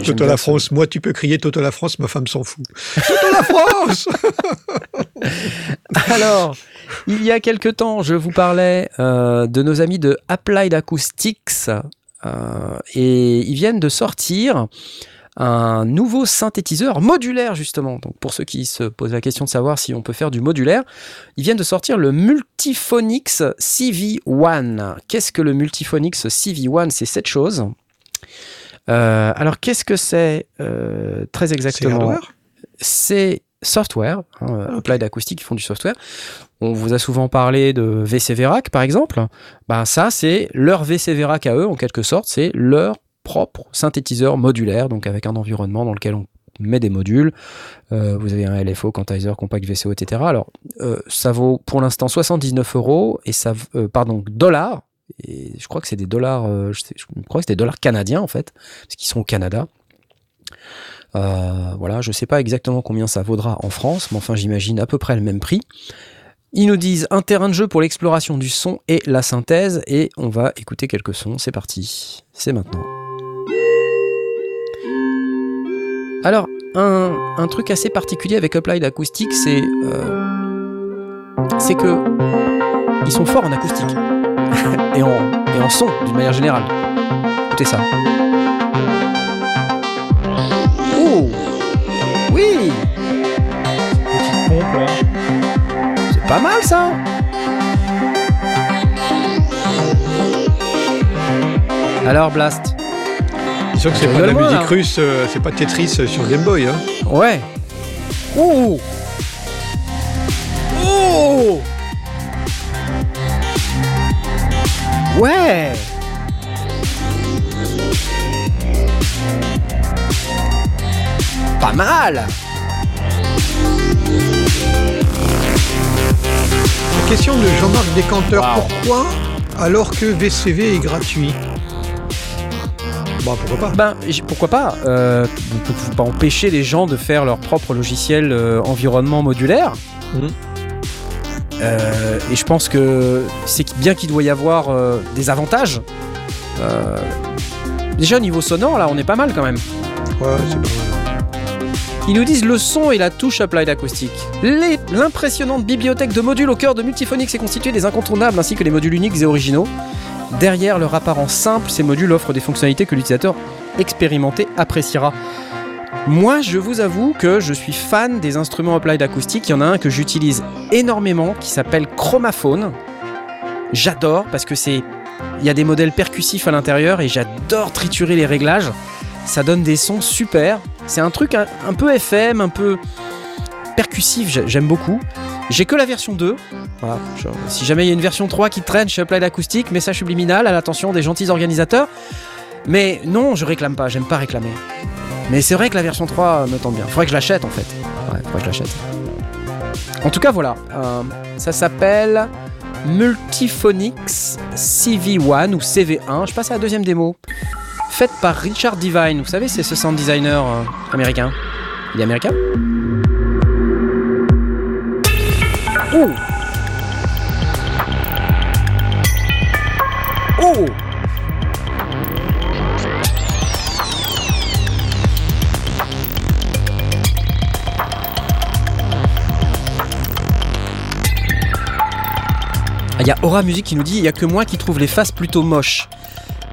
J'aime Toto la ce- France, moi tu peux crier Toto la France, ma femme s'en fout. Toto la France Alors, il y a quelque temps, je vous parlais euh, de nos amis de Applied Acoustics et ils viennent de sortir un nouveau synthétiseur modulaire justement. Donc pour ceux qui se posent la question de savoir si on peut faire du modulaire, ils viennent de sortir le Multiphonix CV1. Qu'est-ce que le Multiphonix CV1 C'est cette chose. Euh, alors qu'est-ce que c'est euh, très exactement? c'est software, hein, Applied Acoustic qui font du software. On vous a souvent parlé de VC Verac par exemple. Ben, ça, c'est leur VC Verac à eux, en quelque sorte, c'est leur propre synthétiseur modulaire, donc avec un environnement dans lequel on met des modules. Euh, vous avez un LFO, quantizer, compact VCO, etc. Alors, euh, ça vaut pour l'instant 79 euros et ça, euh, pardon, dollars. Et je crois que c'est des dollars, je, je crois que c'est des dollars canadiens en fait, parce qu'ils sont au Canada. Voilà, je sais pas exactement combien ça vaudra en France, mais enfin j'imagine à peu près le même prix. Ils nous disent un terrain de jeu pour l'exploration du son et la synthèse, et on va écouter quelques sons. C'est parti, c'est maintenant. Alors, un, truc assez particulier avec Applied Acoustic, c'est euh, c'est que ils sont forts en acoustique et en, et son d'une manière générale. Écoutez ça. Oh Oui. C'est pas mal ça Alors Blast C'est sûr que c'est pas de la musique là. russe, euh, c'est pas Tetris euh, sur Game Boy. Hein. Ouais Oh Oh Ouais Pas mal La question de Jean-Marc Décanteur, Wow. pourquoi alors que VCV est gratuit? Bah pourquoi pas Ben, pourquoi pas euh, Vous ne pouvez pas empêcher les gens de faire leur propre logiciel euh, environnement modulaire. Mhm. Euh, et je pense que c'est bien qu'il doit y avoir euh, des avantages. Déjà, au niveau sonore, là, on est pas mal quand même. Ouais, c'est pas mal. Ils nous disent le son et la touche Applied Acoustic. Les- L'impressionnante bibliothèque de modules au cœur de Multiphonics est constituée des incontournables ainsi que les modules uniques et originaux. Derrière leur apparence simple, ces modules offrent des fonctionnalités que l'utilisateur expérimenté appréciera. Moi, je vous avoue que je suis fan des instruments Applied Acoustic. Il y en a un que j'utilise énormément qui s'appelle Chromaphone. J'adore parce que c'est il y a des modèles percussifs à l'intérieur et j'adore triturer les réglages. Ça donne des sons super. C'est un truc un peu FM, un peu percussif, j'ai- j'aime beaucoup. J'ai que la version 2. Voilà, je- si jamais il y a une version 3 qui traîne chez Applied Acoustic, message subliminal à l'attention des gentils organisateurs. Mais non, je réclame pas, j'aime pas réclamer. Mais c'est vrai que la version 3 me tente bien. Faudrait que je l'achète en fait. Que je l'achète. En tout cas, voilà. Euh, ça s'appelle Multiphonics CV1 ou CV1. Je passe à la deuxième démo. Faite par Richard Devine. Vous savez, c'est ce sound designer euh, américain. Il est américain? Y a Aura Music qui nous dit il y a que moi qui trouve les faces plutôt moches.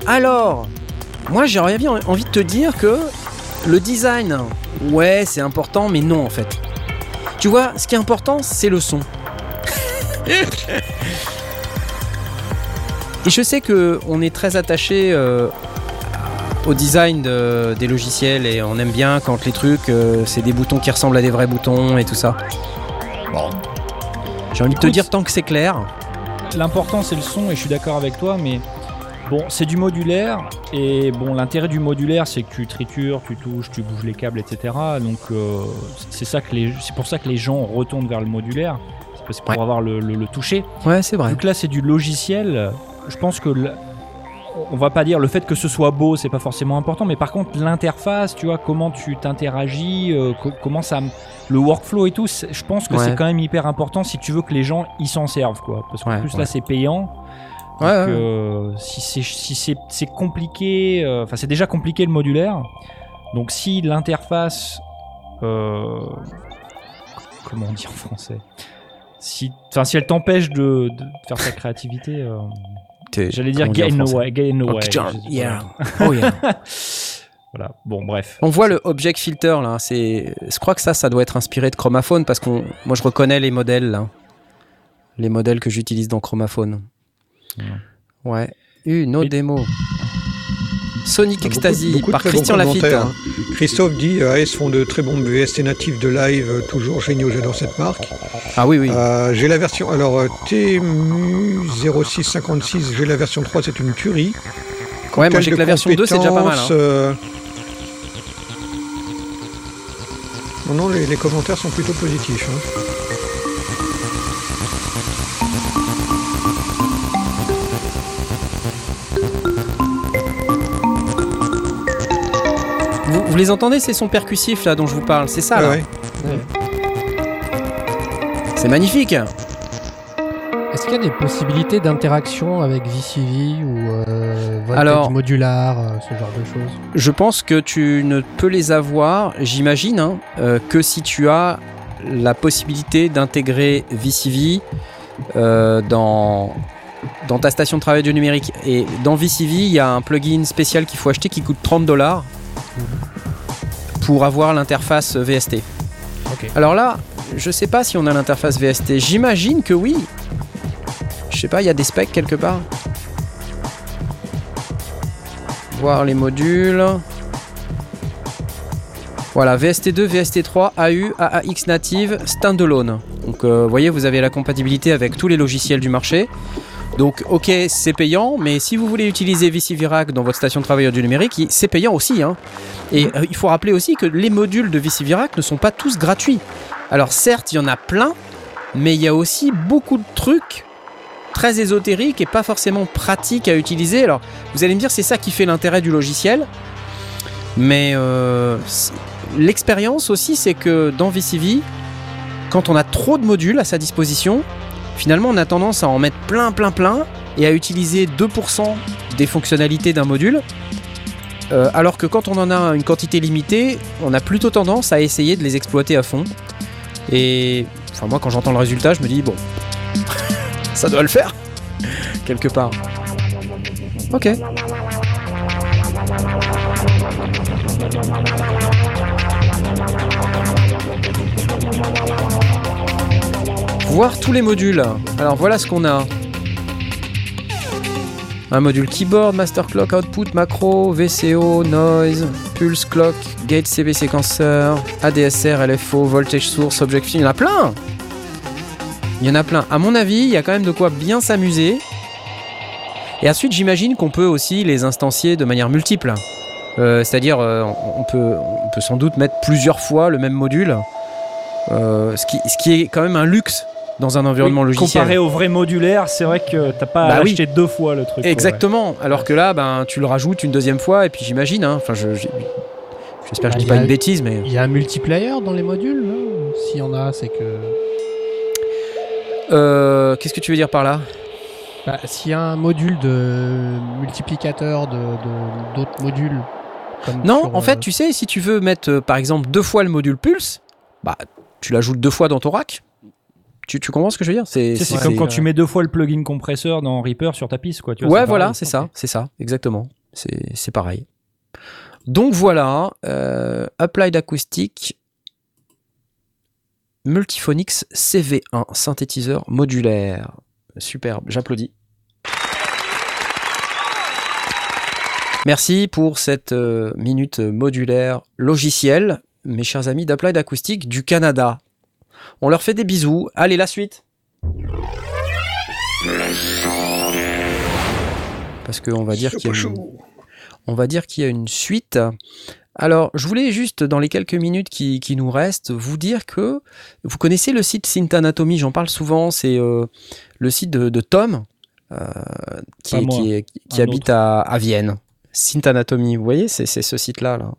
Alors, moi j'aurais bien envie de te dire que le design, ouais, c'est important, mais non en fait. Tu vois, ce qui est important, c'est le son. Et je sais que on est très attaché euh, au design de- des logiciels et on aime bien quand les trucs, euh, c'est des boutons qui ressemblent à des vrais boutons et tout ça. Bon. J'ai envie de te dire tant que c'est clair. L'important c'est le son et je suis d'accord avec toi, mais bon, c'est du modulaire et bon, l'intérêt du modulaire c'est que tu tritures, tu touches, tu bouges les câbles, etc. Donc euh, c'est ça que les, c'est pour ça que les gens retournent vers le modulaire, c'est pour Ouais. avoir le, le- le toucher. Ouais, c'est vrai. Que là c'est du logiciel, je pense que on va pas dire le fait que ce soit beau, c'est pas forcément important, mais par contre l'interface, tu vois, comment tu t'interagis, euh, co- comment ça, le workflow et tout, je pense que Ouais. c'est quand même hyper important si tu veux que les gens y s'en servent, quoi. Parce qu'en Ouais, plus ouais. là c'est payant. Donc, euh, si c'est si c'est c'est compliqué, euh, enfin c'est déjà compliqué le modulaire. Donc si l'interface, comment on dit en français, si, enfin si elle t'empêche de, de faire ta créativité, j'allais dire comment on dit get en in the français way, get in the Oh, way. putain, je sais pas. yeah. Oh, yeah. Voilà. Bon bref. On voit le object filter là, c'est je crois que ça ça doit être inspiré de Chromaphone parce qu'on moi je reconnais les modèles là. Les modèles que j'utilise dans Chromaphone. Ouais. Une autre Et- démo. Sonic Ecstasy beaucoup par Christian Lafitte. hein. Christophe dit euh, AS font de très bons VST natifs de live, euh, toujours géniaux, j'adore cette marque. Ah oui oui. Euh, j'ai la version, alors euh, TMU0656, j'ai la version 3, c'est une tuerie. ouais, moi j'ai que la version 2, c'est déjà pas mal. hein. euh, Non, non, les, les commentaires sont plutôt positifs. hein. Vous, les entendez ces sons percussifs là dont je vous parle, c'est ça là? Ouais. C'est magnifique. Est-ce qu'il y a des possibilités d'interaction avec VCV ou euh, Alors- modular, euh, ce genre de choses? Je pense que tu ne peux les avoir, j'imagine, hein, euh, que si tu as la possibilité d'intégrer VCV euh, dans, dans ta station de travail du numérique. Et dans VCV, il y a un plugin spécial qu'il faut acheter qui coûte 30 dollars pour avoir l'interface VST. Alors là, je sais pas si on a l'interface VST. J'imagine que oui. Je sais pas, il y a des specs quelque part. Voir les modules. Voilà, VST2, VST3, AU, AAX native, standalone. Donc, euh, vous voyez, vous avez la compatibilité avec tous les logiciels du marché. Donc, ok, c'est payant, mais si vous voulez utiliser VCVRAC dans votre station de travailleur du numérique, c'est payant aussi. hein. Et euh, il faut rappeler aussi que les modules de VCVRAC ne sont pas tous gratuits. Alors, certes, il y en a plein, mais il y a aussi beaucoup de trucs très ésotériques et pas forcément pratiques à utiliser. Alors, vous allez me dire, c'est ça qui fait l'intérêt du logiciel. Mais euh, l'expérience aussi, c'est que dans VCV, quand on a trop de modules à sa disposition, finalement, on a tendance à en mettre plein, plein, plein et à utiliser 2% des fonctionnalités d'un module. Euh, alors que quand on en a une quantité limitée, on a plutôt tendance à essayer de les exploiter à fond. Et enfin moi quand j'entends le résultat, je me dis bon, ça doit le faire quelque part. Ok. Voir tous les modules. Alors voilà ce qu'on a. Un module keyboard, master clock, output, macro, VCO, noise, pulse clock, gate CB séquenceur, ADSR, LFO, voltage source, object il y en a plein Il y en a plein. À mon avis, il y a quand même de quoi bien s'amuser. Et ensuite, j'imagine qu'on peut aussi les instancier de manière multiple. Euh, C'est-à-dire, euh, on, peut, on peut sans doute mettre plusieurs fois le même module. Euh, ce, qui, ce qui est quand même un luxe dans un environnement Oui, logiciel. Comparé au vrai modulaire, c'est vrai que t'as pas Bah à oui. l'acheter deux fois le truc. quoi, Exactement. Alors que là, ben, tu le rajoutes une deuxième fois, et puis j'imagine, hein, enfin, je, j'ai- j'espère que je dis Bah, pas y a- une bêtise, mais Il y a un multiplayer dans les modules S'il y en a, c'est que. euh, qu'est-ce que tu veux dire par là? Bah, S'il y a un module de multiplicateur de de- d'autres modules. Comme Non, sur, en euh, fait, tu sais, si tu veux mettre, euh, par exemple, deux fois le module Pulse, bah, tu l'ajoutes deux fois dans ton rack. Tu, tu comprends ce que je veux dire? C'est comme quand tu mets deux fois le plugin compresseur dans Reaper sur ta piste, quoi. Tu vois, Ouais, voilà, c'est ça, c'est ça, exactement. C'est c'est pareil. Donc voilà, euh, Applied Acoustic Multiphonics CV1, synthétiseur modulaire. Superbe, j'applaudis. Merci pour cette euh, minute modulaire logicielle, mes chers amis d'Applied Acoustic du Canada. On leur fait des bisous. Allez, la suite. Parce qu'on va dire qu'il y a une, on va dire qu'il y a une suite. Alors, je voulais juste, dans les quelques minutes qui, qui nous restent, vous dire que vous connaissez le site Synth Anatomy, j'en parle souvent, c'est euh, le site de, de Tom, euh, qui, Pas est- moi, qui, est- qui un habite à, à Vienne. Synth Anatomy, vous voyez, c'est c'est ce site-là. Là.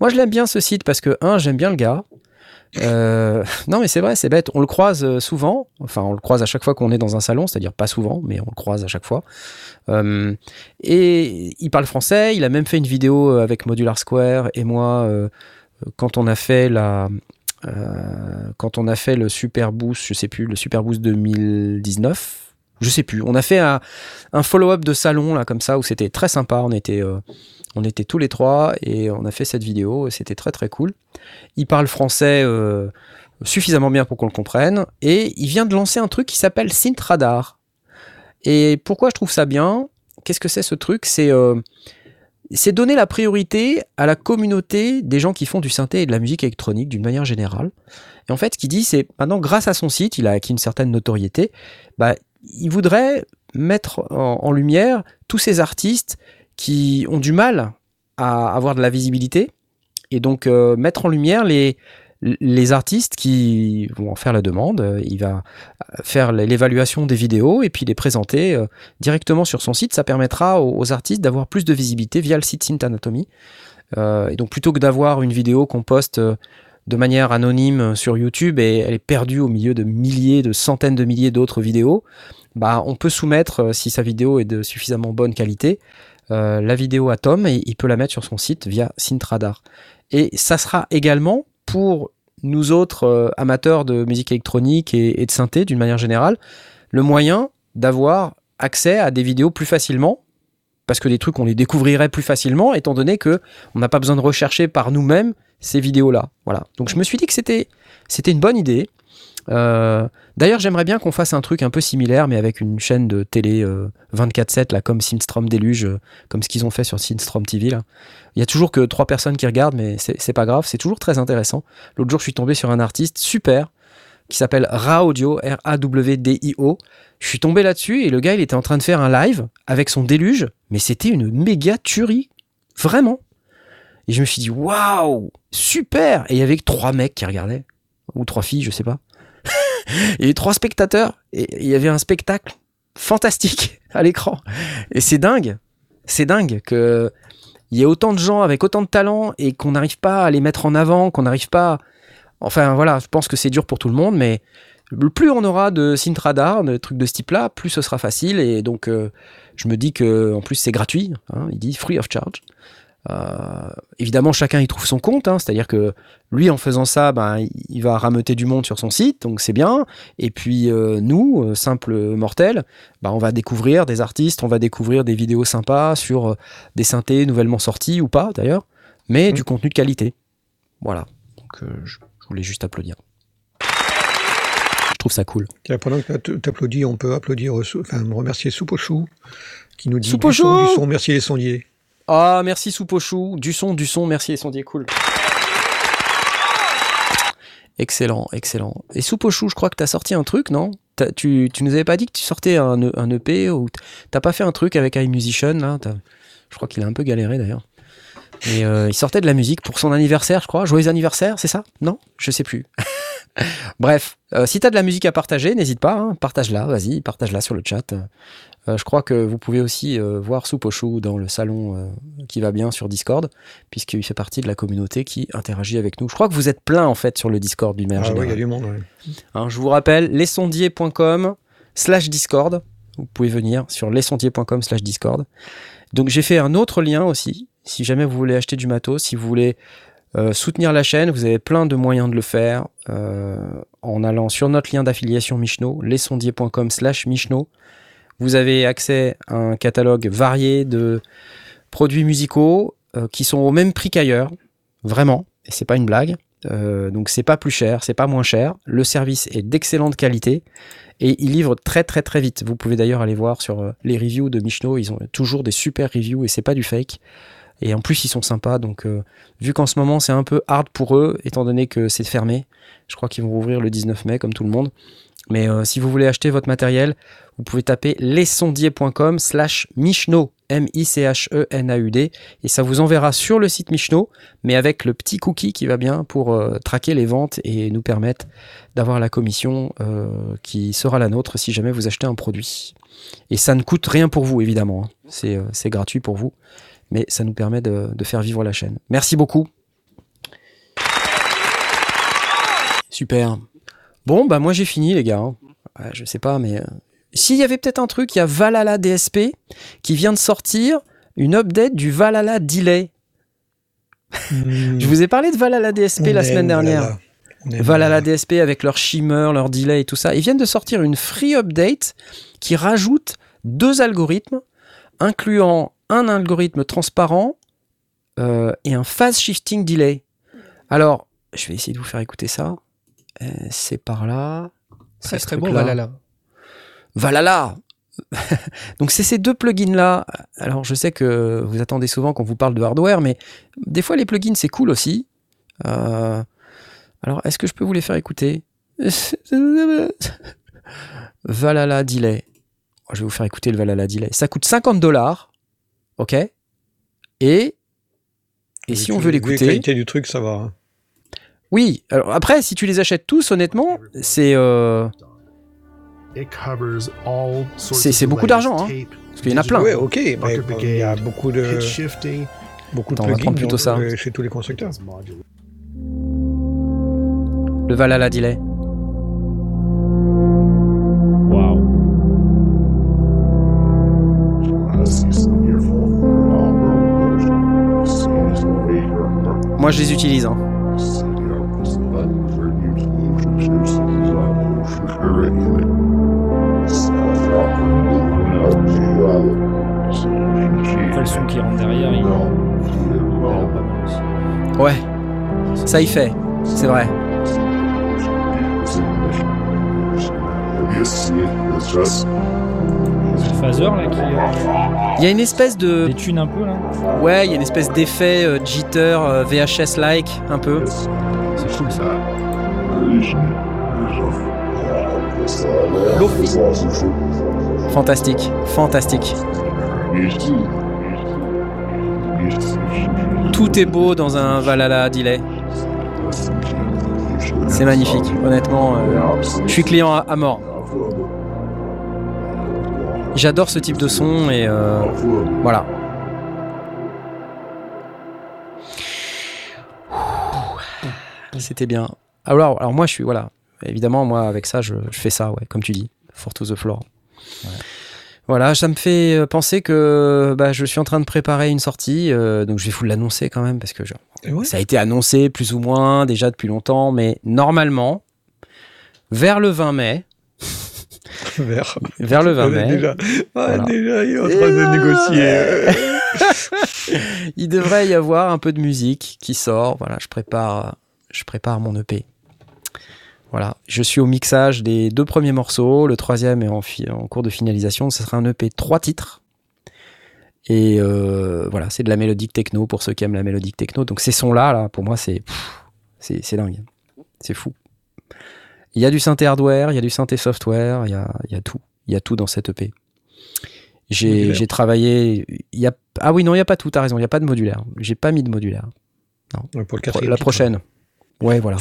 Moi, je l'aime bien ce site parce que, un, j'aime bien le gars. Euh, non, mais c'est vrai, c'est bête. On le croise euh, souvent. Enfin, on le croise à chaque fois qu'on est dans un salon, c'est-à-dire pas souvent, mais on le croise à chaque fois. Euh, et il parle français. Il a même fait une vidéo avec Modular Square et moi quand on a fait la. quand on a fait le Super Boost, je sais plus, le Super Boost 2019, je sais plus. On a fait un, un follow-up de salon là comme ça où c'était très sympa. On était, on était tous les trois et on a fait cette vidéo. et C'était très très cool. Il parle français euh, suffisamment bien pour qu'on le comprenne et il vient de lancer un truc qui s'appelle Synth Radar. Et pourquoi je trouve ça bien? Qu'est-ce que c'est ce truc? C'est euh, c'est donner la priorité à la communauté des gens qui font du synthé et de la musique électronique d'une manière générale. Et en fait, ce qu'il dit, c'est maintenant, grâce à son site, il a acquis une certaine notoriété, bah, il voudrait mettre en lumière tous ces artistes qui ont du mal à avoir de la visibilité et donc euh, mettre en lumière les, les artistes qui vont en faire la demande. Il va faire l'évaluation des vidéos et puis les présenter euh, directement sur son site. Ça permettra aux, artistes d'avoir plus de visibilité via le site Synth Anatomy. Euh, et donc plutôt que d'avoir une vidéo qu'on poste de manière anonyme sur YouTube et elle est perdue au milieu de milliers, de centaines de milliers d'autres vidéos, bah on peut soumettre, si sa vidéo est de suffisamment bonne qualité, euh, la vidéo à Tom et il peut la mettre sur son site via Synthradar. Et ça sera également pour nous autres euh, amateurs de musique électronique et, et de synthé d'une manière générale, le moyen d'avoir accès à des vidéos plus facilement parce que des trucs on les découvrirait plus facilement étant donné que on n'a pas besoin de rechercher par nous-mêmes ces vidéos là voilà. Donc je me suis dit que c'était c'était une bonne idée Euh, d'ailleurs j'aimerais bien qu'on fasse un truc un peu similaire mais avec une chaîne de télé euh, 24/7 là comme Synstrom Déluge euh, comme ce qu'ils ont fait sur Synstrom TV il y a toujours que trois personnes qui regardent mais c'est pas grave c'est toujours très intéressant. L'autre jour je suis tombé sur un artiste super qui s'appelle Ra Audio R-A-W-D-I-O je suis tombé là-dessus et le gars il était en train de faire un live avec son déluge mais c'était une méga tuerie. Vraiment. Et je me suis dit waouh super! Et il y avait que trois mecs qui regardaient. Ou trois filles je sais pas il y avait trois spectateurs et il y avait un spectacle fantastique à l'écran et c'est dingue c'est dingue que il y ait autant de gens avec autant de talent et qu'on n'arrive pas à les mettre en avant qu'on n'arrive pas enfin voilà je pense que c'est dur pour tout le monde mais plus on aura de synth radar, de trucs de ce type-là, plus ce sera facile. Et donc, euh, je me dis que en plus c'est gratuit. hein, il dit free of charge. Euh, évidemment, chacun y trouve son compte, hein, c'est-à-dire que lui, en faisant ça, ben, il- va rameuter du monde sur son site, donc c'est bien. Et puis euh, nous, euh, simples mortels, ben, on va découvrir des artistes, on va découvrir des vidéos sympas sur euh, des synthés nouvellement sortis ou pas d'ailleurs, mais Mhm. du contenu de qualité. Voilà. Donc euh, je, je voulais juste applaudir. Je trouve ça cool. Tiens, pendant que tu t'applaudis, on peut applaudir, enfin, remercier Soupe au chou, qui nous dit du son, du son, merci les sondiers. Ah, merci Soupe au chou, du son, du son, merci les sondiers, cool. Excellent, excellent. Et Soupe au chou, je crois que tu as sorti un truc, non? Tu, tu nous avais pas dit que tu sortais un, un EP ou t'as pas fait un truc avec iMusician là? Je crois qu'il a un peu galéré d'ailleurs. Et euh, il sortait de la musique pour son anniversaire, je crois. Joyeux anniversaire, c'est ça? Non? Je sais plus. Bref, euh, si t'as de la musique à partager, n'hésite pas, hein, partage-la, vas-y, partage-la sur le chat. Euh, je crois que vous pouvez aussi euh, voir Soupe au chou dans le salon qui va bien sur Discord, puisqu'il fait partie de la communauté qui interagit avec nous. Je crois que vous êtes plein en fait sur le Discord d'une manière Ah oui, il y a du monde, ouais. Hein, je vous rappelle, lesondiers.com slash Discord. Vous pouvez venir sur lesondiers.com slash Discord. Donc j'ai fait un autre lien aussi. Si jamais vous voulez acheter du matos, si vous voulez euh, soutenir la chaîne, vous avez plein de moyens de le faire euh, en allant sur notre lien d'affiliation Michno, lesondiers.com slash Michno. Vous avez accès à un catalogue varié de produits musicaux euh, qui sont au même prix qu'ailleurs, vraiment, et c'est pas une blague. Donc c'est pas plus cher, c'est pas moins cher. Le service est d'excellente qualité et il livre très très très vite. Vous pouvez d'ailleurs aller voir sur les reviews de Michno, ils ont toujours des super reviews et c'est pas du fake. Et en plus ils sont sympas, donc euh, vu qu'en ce moment c'est un peu hard pour eux, étant donné que c'est fermé, je crois qu'ils vont rouvrir le 19 mai comme tout le monde. Mais euh, si vous voulez acheter votre matériel, vous pouvez taper lesondiers.com slash Michno, M-I-C-H-E-N-A-U-D, et ça vous enverra sur le site Michno, mais avec le petit cookie qui va bien pour euh, traquer les ventes et nous permettre d'avoir la commission qui sera la nôtre si jamais vous achetez un produit. Et ça ne coûte rien pour vous, évidemment. hein. C'est gratuit pour vous, mais ça nous permet de, de faire vivre la chaîne. Merci beaucoup. Super. Bon, bah moi j'ai fini, les gars. hein. Ouais, je sais pas, mais... euh, S'il y avait peut-être un truc, il y a Valhalla DSP qui vient de sortir une update du Valhalla Delay. Je vous ai parlé de Valhalla DSP On la semaine dernière. Valhalla DSP avec leur shimmer, leur delay et tout ça. Ils viennent de sortir une free update qui rajoute deux algorithmes, incluant un algorithme transparent euh, et un phase shifting delay. Alors, je vais essayer de vous faire écouter ça. Euh, c'est par là. C'est très bon, truc-là. Valhalla. Valhalla Donc c'est ces deux plugins-là. Alors je sais que vous attendez souvent qu'on vous parle de hardware, mais des fois les plugins c'est cool aussi. Euh, Alors est-ce que je peux vous les faire écouter Valhalla Delay. Oh, Je vais vous faire écouter le Valhalla Delay. Ça coûte 50 dollars. Ok Et, et si on veut vu La l'écouter... qualité du truc, ça va. hein. Oui, alors après, si tu les achètes tous, honnêtement, c'est... euh, C'est beaucoup d'argent, hein. Parce qu'il y en a plein. Ouais, ok, il y a beaucoup de, beaucoup de Attends, on va prendre plutôt ça. chez tous les constructeurs. Le Valhalla Delay. Moi, je les utilise. hein. Après, le son qui rentre derrière, il. Ouais, ça y fait. C'est vrai. C'est le phaser là qui euh, Il y a une espèce de. détune un peu là. Ouais, il y a une espèce d'effet euh, jitter euh, VHS-like, un peu. C'est cool ça. Fantastique. Fantastique. Tout est beau dans un Valhalla Delay. C'est magnifique. Honnêtement, euh, je suis client à, à mort. J'adore ce type de son et euh, voilà. C'était bien. Alors, alors moi, je suis voilà. Évidemment, moi avec ça, je, je fais ça, ouais, comme tu dis, for to the floor. Voilà, ça me fait euh, penser que bah, je suis en train de préparer une sortie, euh, donc je vais vous l'annoncer quand même parce que ouais. ça a été annoncé plus ou moins déjà depuis longtemps, mais normalement, vers le 20 mai, Vers. vers le 20 Ouais, mai, Déjà, Voilà. déjà, il est en train de négocier. il devrait y avoir un peu de musique qui sort. Voilà, je prépare, je prépare mon EP. Voilà, je suis au mixage des deux premiers morceaux. Le troisième est en, cours de finalisation. Ce sera un EP trois titres. Et euh, voilà, c'est de la mélodique techno pour ceux qui aiment la mélodique techno. Donc ces sons-là, là, pour moi, c'est c'est dingue. C'est fou. Il y a du synthé hardware, il y a du synthé software, il y a, il y a tout. Il y a tout dans cette EP. J'ai travaillé. Il y a, ah oui, non, il n'y a pas tout, t'as raison, il n'y a pas de modulaire. J'ai pas mis de modulaire. Ouais, Pour le La prochaine. Ouais, voilà.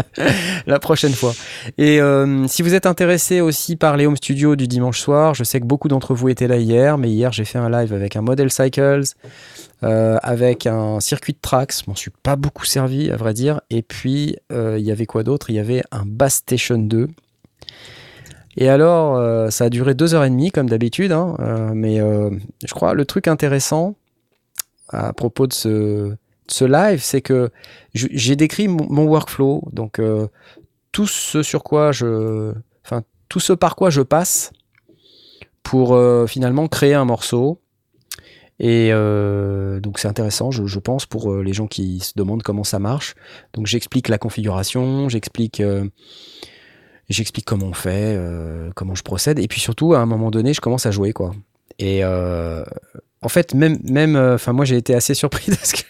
la prochaine fois. Et euh, si vous êtes intéressé aussi par les home studios du dimanche soir, je sais que beaucoup d'entre vous étaient là hier, mais hier j'ai fait un live avec un Model Cycles, euh, avec un circuit de tracks. Je m'en suis pas beaucoup servi, à vrai dire. Et puis, euh, il y avait quoi d'autre? Il y avait un Bass Station 2. Et alors, euh, ça a duré deux heures et demie, comme d'habitude. hein, mais je crois le truc intéressant à propos de ce, de ce live, c'est que j'ai décrit mon, workflow, donc tout ce sur quoi je, enfin tout ce par quoi je passe pour finalement créer un morceau. Et euh, donc c'est intéressant, je, pense, pour euh, les gens qui se demandent comment ça marche. Donc j'explique la configuration, j'explique, euh, j'explique comment on fait, comment je procède, et puis surtout à un moment donné, je commence à jouer quoi. Et en fait, même, même, enfin moi j'ai été assez surpris parce que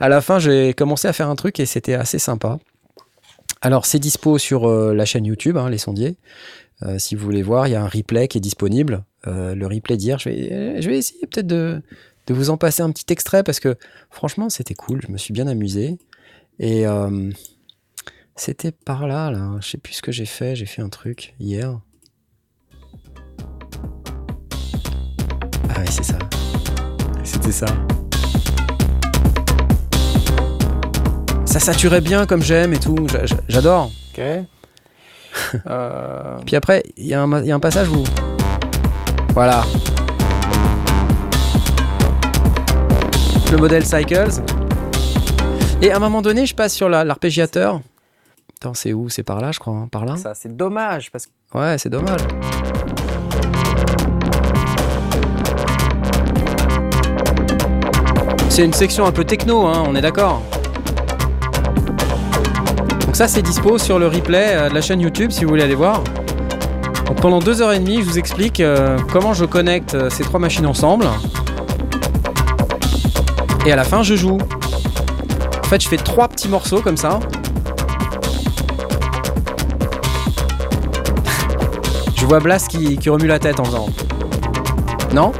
à la fin j'ai commencé à faire un truc et c'était assez sympa. Alors c'est dispo sur la chaîne YouTube, hein, les sondiers. Si vous voulez voir, il y a un replay qui est disponible. Euh, le replay d'hier, je vais, je vais essayer peut-être de, de vous en passer un petit extrait parce que franchement c'était cool, je me suis bien amusé. Et euh, c'était par là, là, je sais plus ce que j'ai fait, j'ai fait un truc hier. Ah ouais, c'est ça. C'était ça. Ça saturait bien comme j'aime et tout. j'a- j'a- J'adore. Ok. Euh, Puis après, il y, y a un passage où. Voilà. Le modèle Cycles. Et à un moment donné, je passe sur la- l'arpégiateur. Attends, c'est où? C'est par là, je crois. hein, Par là ça, c'est dommage parce que Ouais, c'est dommage. C'est une section un peu techno, hein, on est d'accord? Donc ça, c'est dispo sur le replay euh, de la chaîne YouTube si vous voulez aller voir. Donc pendant deux heures et demie, je vous explique euh, comment je connecte euh, ces trois machines ensemble. Et à la fin, je joue. En fait, je fais trois petits morceaux comme ça. Je vois Blas qui, remue la tête en faisant. Non?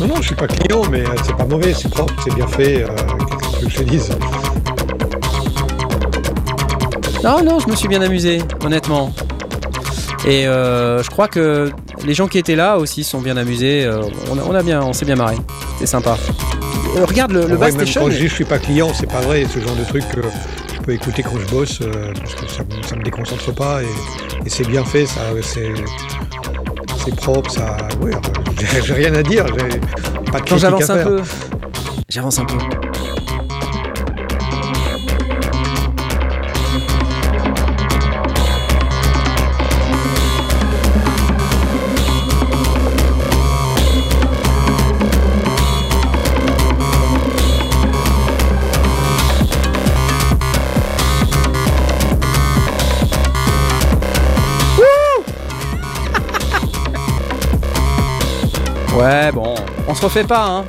Non, non, je suis pas client, mais euh, c'est pas mauvais, c'est propre, c'est bien fait. Qu'est-ce que je te dise Non, non, je me suis bien amusé, honnêtement. Et euh, je crois que les gens qui étaient là aussi sont bien amusés. euh, on, a, on a bien, on s'est bien marré. C'était sympa. Euh, regarde le, le vrai, même quand je dis je suis pas client, c'est pas vrai. Ce genre de truc que je peux écouter quand je bosse, parce que ça, ça me déconcentre pas et, et c'est bien fait, ça, c'est c'est propre, ça. Ouais, j'ai- rien à dire. Pas de Quand j'avance un peu, j'avance un peu. Se refait pas, hein.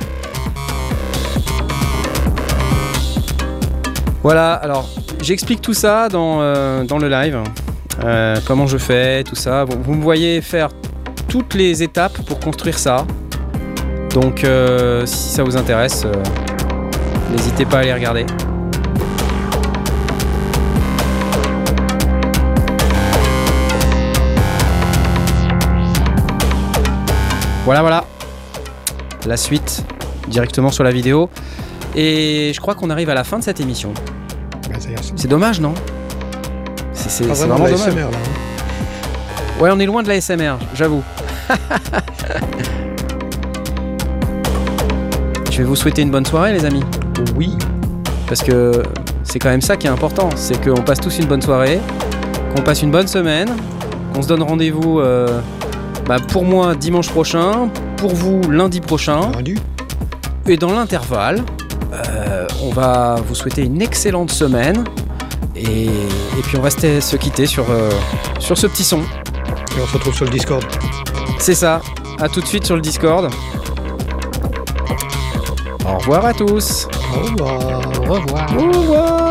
Voilà, alors j'explique tout ça dans, euh, le live, euh, comment je fais, tout ça. Vous, me voyez faire toutes les étapes pour construire ça. Donc euh, si ça vous intéresse, n'hésitez pas à aller regarder. Voilà, voilà. La suite directement sur la vidéo. Et je crois qu'on arrive à la fin de cette émission. Bah. C'est dommage, non C'est vraiment vraiment dommage. SMR, là, hein. Ouais, on est loin de la SMR, j'avoue. Je vais vous souhaiter une bonne soirée, les amis. Oui. Parce que c'est quand même ça qui est important. C'est qu'on passe tous une bonne soirée, qu'on passe une bonne semaine, qu'on se donne rendez-vous euh, bah, pour moi dimanche prochain, pour vous lundi prochain. Et dans l'intervalle, euh, on va vous souhaiter une excellente semaine. Et, et puis on va se se quitter sur, euh, sur ce petit son. Et on se retrouve sur le Discord. C'est ça. À tout de suite sur le Discord. Au revoir à tous. Au revoir. Au revoir. Au revoir.